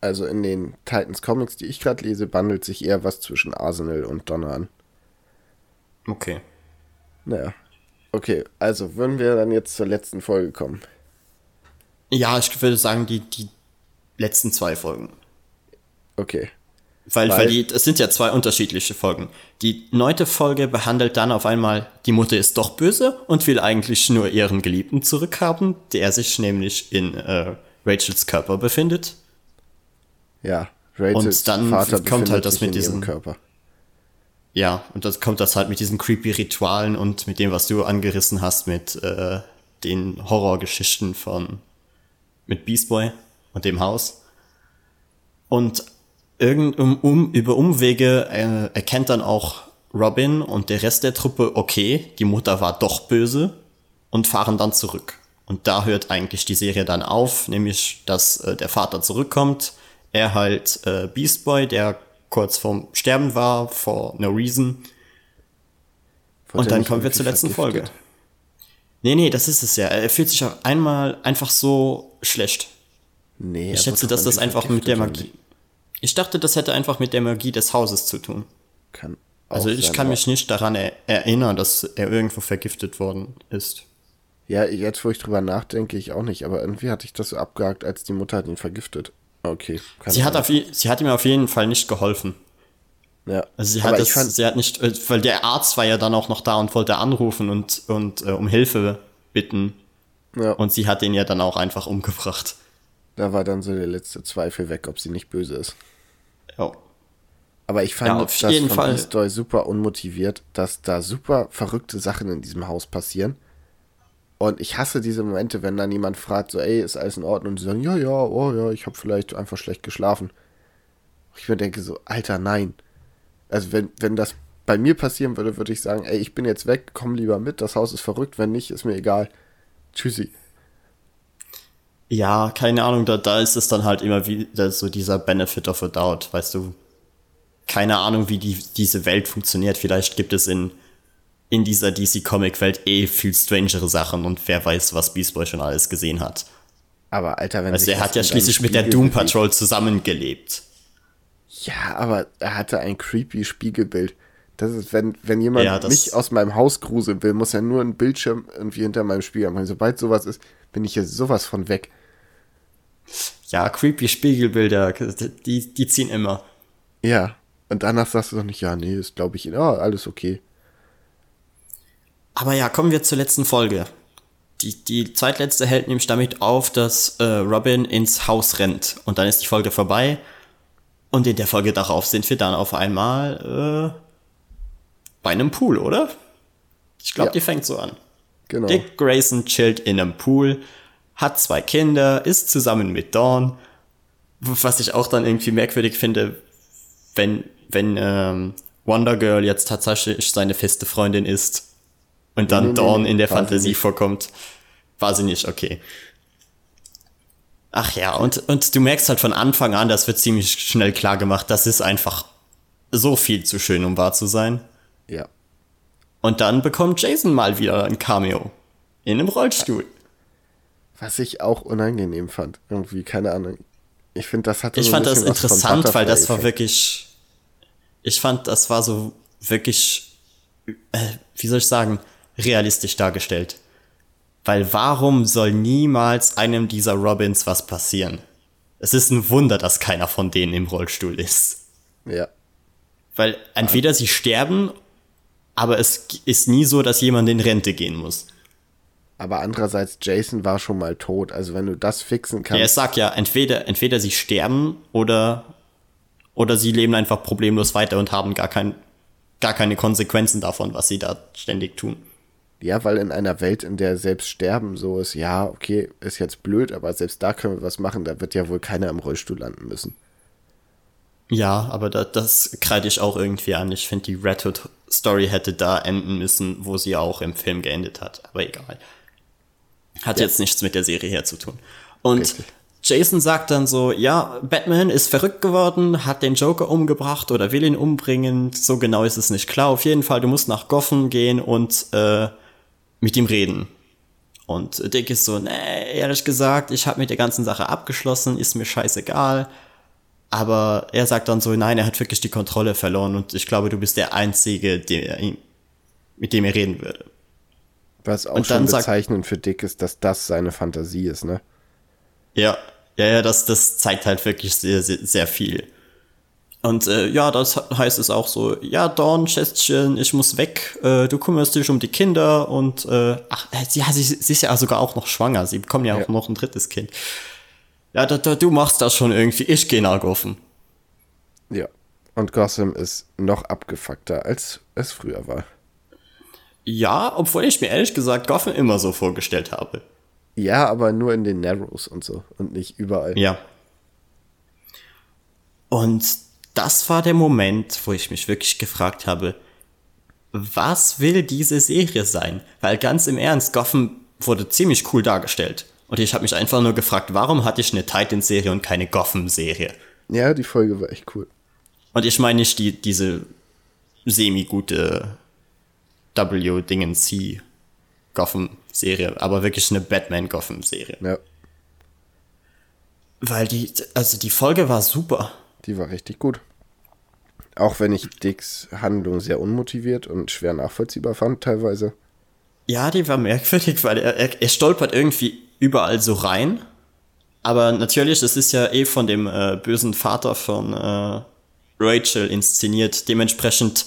Also in den Titans Comics, die ich gerade lese, bandelt sich eher was zwischen Arsenal und Donner an. Okay. Naja. Okay, also würden wir dann jetzt zur letzten Folge kommen. Ja, ich würde sagen, die, die letzten zwei Folgen. Okay. Weil, weil, weil die, es sind ja zwei unterschiedliche Folgen. Die neunte Folge behandelt dann auf einmal, die Mutter ist doch böse und will eigentlich nur ihren Geliebten zurückhaben, der sich nämlich in äh, Rachels Körper befindet. Ja, Rachels und dann Vater kommt halt das mit diesem Körper. Ja, und das kommt das halt mit diesen creepy Ritualen und mit dem, was du angerissen hast, mit äh, den Horrorgeschichten von mit Beast Boy und dem Haus. Und irgend um, um, über Umwege äh, erkennt dann auch Robin und der Rest der Truppe, okay, die Mutter war doch böse und fahren dann zurück. Und da hört eigentlich die Serie dann auf, nämlich, dass äh, der Vater zurückkommt, er halt äh, Beast Boy, der kurz vorm Sterben war, for no reason. Wurde und dann kommen wir zur letzten vergiftet? Folge. Nee, nee, das ist es ja. Er fühlt sich auch einmal einfach so schlecht. Nee, ich schätze, dass das einfach mit der Magie. Ich dachte, das hätte einfach mit der Magie des Hauses zu tun. Kann also ich kann mich nicht daran er erinnern, dass er irgendwo vergiftet worden ist. Ja, jetzt wo ich drüber nachdenke, ich auch nicht, aber irgendwie hatte ich das so abgehakt, als die Mutter hat ihn vergiftet. Okay. Sie hat, auf, sie hat ihm auf jeden Fall nicht geholfen. Ja. Also sie hat, das, sie hat nicht, äh, weil der Arzt war ja dann auch noch da und wollte anrufen und, und äh, um Hilfe bitten. Ja. Und sie hat ihn ja dann auch einfach umgebracht. Da war dann so der letzte Zweifel weg, ob sie nicht böse ist. Ja. Aber ich fand ja, das von Fall. Eastoy super unmotiviert, dass da super verrückte Sachen in diesem Haus passieren. Und ich hasse diese Momente, wenn dann jemand fragt, so, ey, ist alles in Ordnung? Und die sagen, ja, ja, oh ja, ich habe vielleicht einfach schlecht geschlafen. Ich mir denke so, Alter, nein. Also wenn, wenn das bei mir passieren würde, würde ich sagen, ey, ich bin jetzt weg, komm lieber mit, das Haus ist verrückt, wenn nicht, ist mir egal. Tschüssi. Ja, keine Ahnung, da, da ist es dann halt immer wieder so dieser Benefit of a Doubt, weißt du. Keine Ahnung, wie die, diese Welt funktioniert. Vielleicht gibt es in in dieser DC-Comic-Welt eh viel strangere Sachen und wer weiß, was Beast Boy schon alles gesehen hat. Aber Alter, wenn also er hat ja schließlich mit der Doom Patrol zusammengelebt. Ja, aber er hatte ein creepy Spiegelbild. Das ist, wenn, wenn jemand ja, mich aus meinem Haus gruseln will, muss er nur einen Bildschirm irgendwie hinter meinem Spiegel machen. Sobald sowas ist, bin ich hier sowas von weg. Ja, creepy Spiegelbilder, die, die ziehen immer. Ja, und danach sagst du doch nicht, ja, nee, ist glaube ich, ja, alles okay. Aber ja, kommen wir zur letzten Folge. Die, die zweitletzte hält nämlich damit auf, dass äh, Robin ins Haus rennt. Und dann ist die Folge vorbei. Und in der Folge darauf sind wir dann auf einmal äh, bei einem Pool, oder? Ich glaube, ja. die fängt so an. Genau. Dick Grayson chillt in einem Pool, hat zwei Kinder, ist zusammen mit Dawn. Was ich auch dann irgendwie merkwürdig finde, wenn, wenn ähm, Wonder Girl jetzt tatsächlich seine feste Freundin ist und dann nee, Dawn in der Fantasie vorkommt. War sie nicht, okay. Ach ja, und, und du merkst halt von Anfang an, das wird ziemlich schnell klar gemacht, das ist einfach so viel zu schön, um wahr zu sein. Ja. Und dann bekommt Jason mal wieder ein Cameo. In einem Rollstuhl. Was ich auch unangenehm fand. Irgendwie, keine Ahnung. Ich finde, das hatte Ich so fand das interessant, weil das war wirklich. Ich fand, das war so wirklich. Äh, wie soll ich sagen? realistisch dargestellt. Weil warum soll niemals einem dieser Robins was passieren? Es ist ein Wunder, dass keiner von denen im Rollstuhl ist. Ja. Weil entweder sie sterben, aber es ist nie so, dass jemand in Rente gehen muss. Aber andererseits, Jason war schon mal tot. Also wenn du das fixen kannst. Ja, es sagt ja, entweder, entweder sie sterben oder, oder sie leben einfach problemlos weiter und haben gar, kein, gar keine Konsequenzen davon, was sie da ständig tun. Ja, weil in einer Welt, in der selbst Sterben so ist, ja, okay, ist jetzt blöd, aber selbst da können wir was machen, da wird ja wohl keiner im Rollstuhl landen müssen. Ja, aber da, das kreide ich auch irgendwie an. Ich finde, die Red Hood Story hätte da enden müssen, wo sie auch im Film geendet hat. Aber egal. Hat ja. jetzt nichts mit der Serie her zu tun. Und Richtig. Jason sagt dann so, ja, Batman ist verrückt geworden, hat den Joker umgebracht oder will ihn umbringen. So genau ist es nicht klar. Auf jeden Fall, du musst nach Gotham gehen und äh, mit ihm reden. Und Dick ist so, nee, ehrlich gesagt, ich habe mit der ganzen Sache abgeschlossen, ist mir scheißegal. Aber er sagt dann so, nein, er hat wirklich die Kontrolle verloren und ich glaube, du bist der Einzige, der, mit dem er reden würde. Was auch schon bezeichnend für Dick ist, dass das seine Fantasie ist, ne? Ja, ja, ja, das, das zeigt halt wirklich sehr, sehr, sehr viel. Und äh, ja, das heißt es auch so, ja, Dawn, Schätzchen, ich muss weg, äh, du kümmerst dich um die Kinder und äh, ach, ja, sie, sie ist ja sogar auch noch schwanger, sie bekommen ja, ja. auch noch ein drittes Kind. Ja, da, da, du machst das schon irgendwie, ich gehe nach Gotham. Ja, und Gotham ist noch abgefuckter, als es früher war. Ja, obwohl ich mir ehrlich gesagt Gotham immer so vorgestellt habe. Ja, aber nur in den Narrows und so und nicht überall. Ja. Und das war der Moment, wo ich mich wirklich gefragt habe, was will diese Serie sein? Weil ganz im Ernst, Gotham wurde ziemlich cool dargestellt. Und ich habe mich einfach nur gefragt, warum hatte ich eine Titan-Serie und keine Gotham-Serie? Ja, die Folge war echt cool. Und ich meine nicht die, diese semi-gute W-Dingen-C Gotham-Serie, aber wirklich eine Batman-Gotham-Serie. Ja. Weil die, also die Folge war super. Die war richtig gut. Auch wenn ich Dicks Handlung sehr unmotiviert und schwer nachvollziehbar fand, teilweise. Ja, die war merkwürdig, weil er, er, er stolpert irgendwie überall so rein. Aber natürlich, es ist ja eh von dem äh, bösen Vater von äh, Rachel inszeniert. Dementsprechend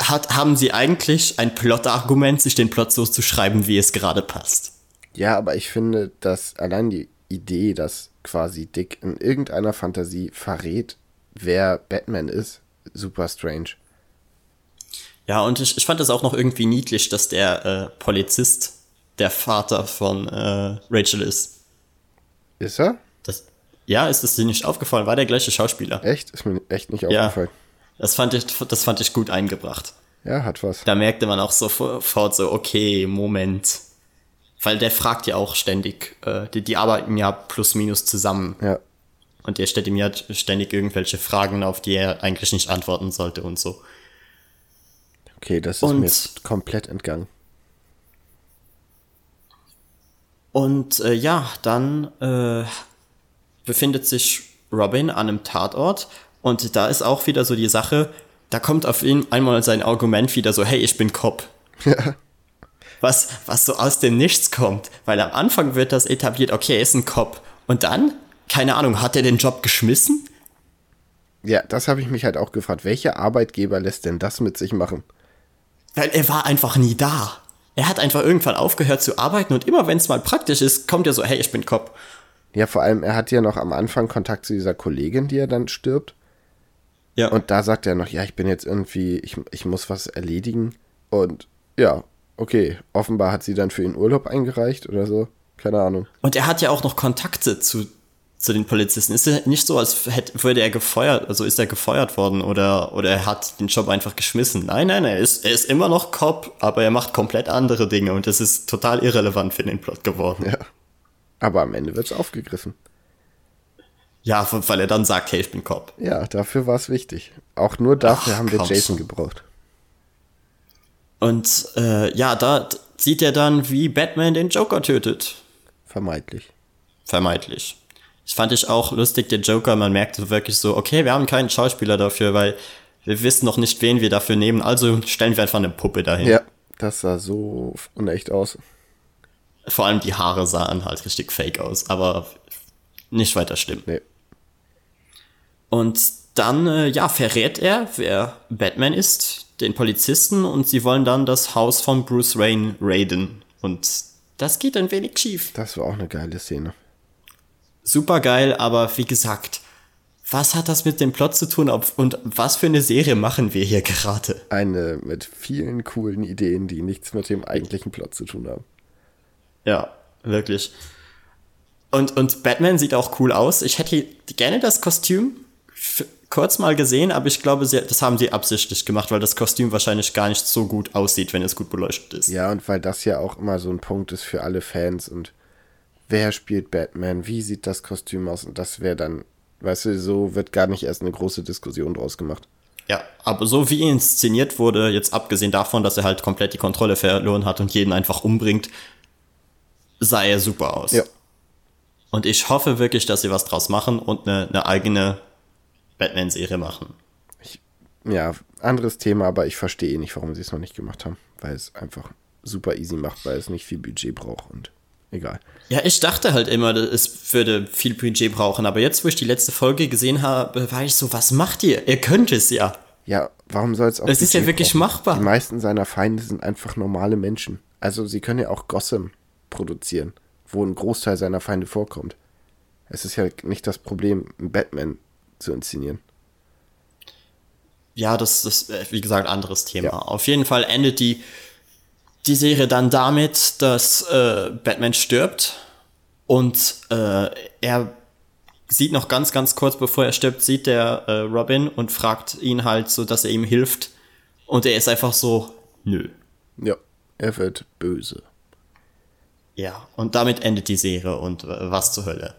hat, haben sie eigentlich ein Plot-Argument, sich den Plot so zu schreiben, wie es gerade passt. Ja, aber ich finde, dass allein die Idee, dass quasi Dick in irgendeiner Fantasie verrät, wer Batman ist, super strange. Ja, und ich, ich fand das auch noch irgendwie niedlich, dass der äh, Polizist der Vater von äh, Rachel ist. Ist er? Das, ja, ist es dir nicht aufgefallen? War der gleiche Schauspieler? Echt? Ist mir echt nicht ja. Das fand ich, das fand ich gut eingebracht. Ja, hat was. Da merkte man auch sofort so, okay, Moment. Weil der fragt ja auch ständig, äh, die, die arbeiten ja plus minus zusammen. Ja. Und der stellt ihm ja ständig irgendwelche Fragen, auf die er eigentlich nicht antworten sollte und so. Okay, das ist und, mir komplett entgangen. Und äh, ja, dann äh, befindet sich Robin an einem Tatort und da ist auch wieder so die Sache, da kommt auf ihn einmal sein Argument wieder so, hey, ich bin Cop. Ja. Was, was so aus dem Nichts kommt. Weil am Anfang wird das etabliert, okay, er ist ein Cop. Und dann, keine Ahnung, hat er den Job geschmissen? Ja, das habe ich mich halt auch gefragt. Welcher Arbeitgeber lässt denn das mit sich machen? Weil er war einfach nie da. Er hat einfach irgendwann aufgehört zu arbeiten und immer wenn es mal praktisch ist, kommt er so, hey, ich bin Cop. Ja, vor allem, er hat ja noch am Anfang Kontakt zu dieser Kollegin, die er dann stirbt. Ja. Und da sagt er noch, ja, ich bin jetzt irgendwie, ich, ich muss was erledigen. Und ja, okay, offenbar hat sie dann für ihn Urlaub eingereicht oder so. Keine Ahnung. Und er hat ja auch noch Kontakte zu, zu den Polizisten. Ist er nicht so, als hätte, würde er gefeuert, also ist er gefeuert worden oder, oder er hat den Job einfach geschmissen. Nein, nein, er ist, er ist immer noch Cop, aber er macht komplett andere Dinge und das ist total irrelevant für den Plot geworden. Ja. Aber am Ende wird es aufgegriffen. Ja, weil er dann sagt, hey, ich bin Cop. Ja, dafür war es wichtig. Auch nur dafür Ach, haben wir Jason gebraucht. Und äh, ja, da sieht er dann, wie Batman den Joker tötet. Vermeidlich. Vermeidlich. Ich fand ich auch lustig, der Joker, man merkte wirklich so, okay, wir haben keinen Schauspieler dafür, weil wir wissen noch nicht, wen wir dafür nehmen, also stellen wir einfach eine Puppe dahin. Ja, das sah so unecht aus. Vor allem die Haare sahen halt richtig fake aus, aber nicht weiter schlimm. Nee. Und dann, äh, ja, verrät er, wer Batman ist, den Polizisten, und sie wollen dann das Haus von Bruce Wayne raiden. Und das geht ein wenig schief. Das war auch eine geile Szene. Super geil, aber wie gesagt, was hat das mit dem Plot zu tun und was für eine Serie machen wir hier gerade? Eine mit vielen coolen Ideen, die nichts mit dem eigentlichen Plot zu tun haben. Ja, wirklich. Und, und Batman sieht auch cool aus. Ich hätte gerne das Kostüm kurz mal gesehen, aber ich glaube, sie, das haben sie absichtlich gemacht, weil das Kostüm wahrscheinlich gar nicht so gut aussieht, wenn es gut beleuchtet ist. Ja, und weil das ja auch immer so ein Punkt ist für alle Fans und wer spielt Batman, wie sieht das Kostüm aus und das wäre dann, weißt du, so wird gar nicht erst eine große Diskussion draus gemacht. Ja, aber so wie inszeniert wurde, jetzt abgesehen davon, dass er halt komplett die Kontrolle verloren hat und jeden einfach umbringt, sah er super aus. Ja. Und ich hoffe wirklich, dass sie was draus machen und eine, eine eigene Batman-Serie machen. Ich, ja, anderes Thema, aber ich verstehe eh nicht, warum sie es noch nicht gemacht haben, weil es einfach super easy macht, weil es nicht viel Budget braucht und egal. Ja, ich dachte halt immer, es würde viel Budget brauchen, aber jetzt, wo ich die letzte Folge gesehen habe, war ich so, was macht ihr? Ihr könnt es ja. Ja, warum soll es auch Es ist ja wirklich brauchen? machbar. Die meisten seiner Feinde sind einfach normale Menschen. Also sie können ja auch Gotham produzieren, wo ein Großteil seiner Feinde vorkommt. Es ist ja nicht das Problem, Batman zu inszenieren. Ja, das ist, äh, wie gesagt, anderes Thema. Ja. Auf jeden Fall endet die die Serie dann damit, dass äh, Batman stirbt und äh, er sieht noch ganz, ganz kurz bevor er stirbt, sieht der äh, Robin und fragt ihn halt so, dass er ihm hilft. Und er ist einfach so, nö. Ja, er wird böse. Ja, und damit endet die Serie und äh, was zur Hölle.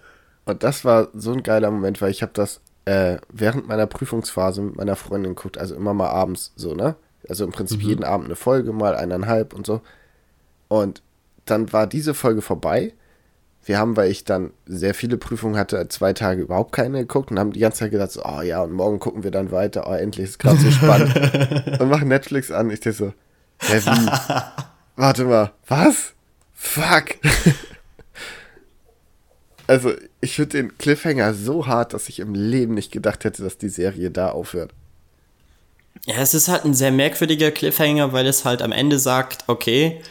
Und das war so ein geiler Moment, weil ich habe das äh, während meiner Prüfungsphase mit meiner Freundin geguckt, also immer mal abends so, ne? Also im Prinzip mhm. jeden Abend eine Folge, mal eineinhalb und so. Und dann war diese Folge vorbei. Wir haben, weil ich dann sehr viele Prüfungen hatte, zwei Tage überhaupt keine geguckt und haben die ganze Zeit gedacht, so, oh ja, und morgen gucken wir dann weiter. Oh, endlich ist gerade so spannend. und machen Netflix an. Ich denke so, hä, wie? Warte mal, was? Fuck. Also, ich finde den Cliffhanger so hart, dass ich im Leben nicht gedacht hätte, dass die Serie da aufhört. Ja, es ist halt ein sehr merkwürdiger Cliffhanger, weil es halt am Ende sagt, okay,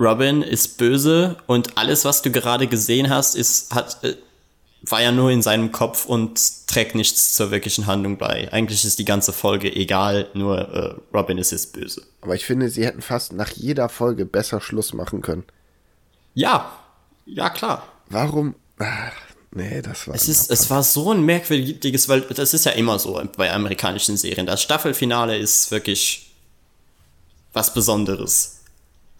Robin ist böse und alles, was du gerade gesehen hast, ist, hat, äh, war ja nur in seinem Kopf und trägt nichts zur wirklichen Handlung bei. Eigentlich ist die ganze Folge egal, nur äh, Robin ist jetzt böse. Aber ich finde, sie hätten fast nach jeder Folge besser Schluss machen können. Ja, ja klar. Warum? Ach, Nee, das war. Es, ist, es war so ein merkwürdiges, weil das ist ja immer so bei amerikanischen Serien. Das Staffelfinale ist wirklich was Besonderes.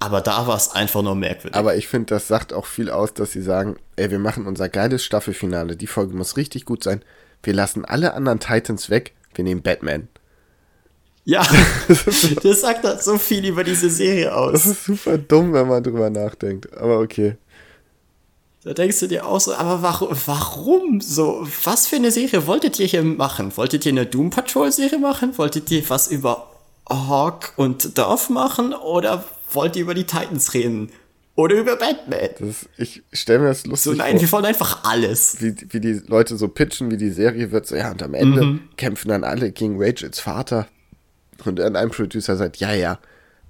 Aber da war es einfach nur merkwürdig. Aber ich finde, das sagt auch viel aus, dass sie sagen, ey, wir machen unser geiles Staffelfinale. Die Folge muss richtig gut sein. Wir lassen alle anderen Titans weg. Wir nehmen Batman. Ja, das sagt halt so viel über diese Serie aus. Das ist super dumm, wenn man drüber nachdenkt. Aber okay. Da denkst du dir auch so, aber warum, warum so? Was für eine Serie wolltet ihr hier machen? Wolltet ihr eine Doom Patrol Serie machen? Wolltet ihr was über Hawk und Dorf machen? Oder wollt ihr über die Titans reden? Oder über Batman? Das, ich stelle mir das lustig so, nein, vor. wir wollen einfach alles. Wie, wie die Leute so pitchen, wie die Serie wird. So, ja, und am Ende mhm. kämpfen dann alle gegen Rachels Vater. Und dann ein Producer sagt, ja, ja,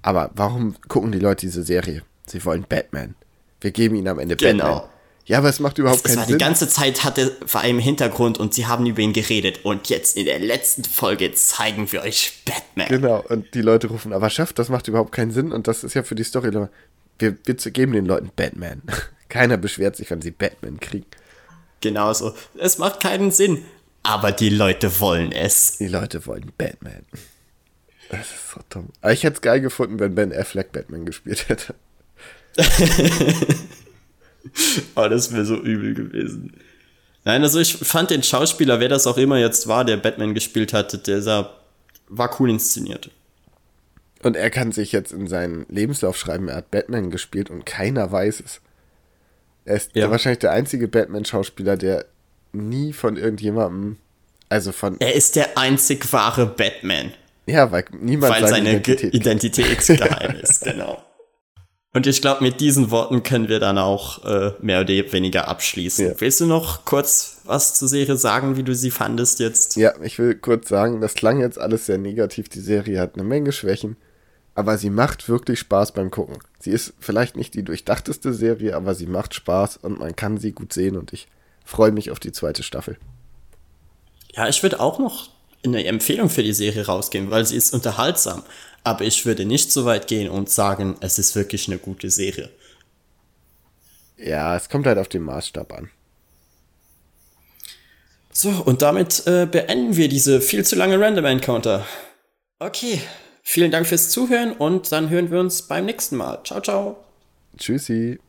aber warum gucken die Leute diese Serie? Sie wollen Batman. Wir geben ihnen am Ende genau. Batman. Ja, aber es macht überhaupt es, keinen es war Sinn. Die ganze Zeit hatte war im Hintergrund und sie haben über ihn geredet. Und jetzt in der letzten Folge zeigen wir euch Batman. Genau, und die Leute rufen, aber Chef, das macht überhaupt keinen Sinn. Und das ist ja für die Story. Wir, wir geben den Leuten Batman. Keiner beschwert sich, wenn sie Batman kriegen. Genau so. Es macht keinen Sinn. Aber die Leute wollen es. Die Leute wollen Batman. Das ist so dumm. Aber ich hätte es geil gefunden, wenn Ben Affleck Batman gespielt hätte. oh, das wäre so übel gewesen. Nein, also ich fand den Schauspieler, wer das auch immer jetzt war, der Batman gespielt hatte, der sah, war cool inszeniert. Und er kann sich jetzt in seinen Lebenslauf schreiben, er hat Batman gespielt und keiner weiß es. Er ist ja. wahrscheinlich der einzige Batman-Schauspieler, der nie von irgendjemandem, also von. Er ist der einzig wahre Batman. Ja, weil niemand weil seine, seine Identität, Identität geheim ist, genau. Und ich glaube, mit diesen Worten können wir dann auch äh, mehr oder weniger abschließen. Ja. Willst du noch kurz was zur Serie sagen, wie du sie fandest jetzt? Ja, ich will kurz sagen, das klang jetzt alles sehr negativ. Die Serie hat eine Menge Schwächen, aber sie macht wirklich Spaß beim Gucken. Sie ist vielleicht nicht die durchdachteste Serie, aber sie macht Spaß und man kann sie gut sehen und ich freue mich auf die zweite Staffel. Ja, ich würde auch noch eine Empfehlung für die Serie rausgeben, weil sie ist unterhaltsam aber ich würde nicht so weit gehen und sagen, es ist wirklich eine gute Serie. Ja, es kommt halt auf den Maßstab an. So, und damit äh, beenden wir diese viel zu lange Random Encounter. Okay, vielen Dank fürs Zuhören und dann hören wir uns beim nächsten Mal. Ciao, ciao. Tschüssi.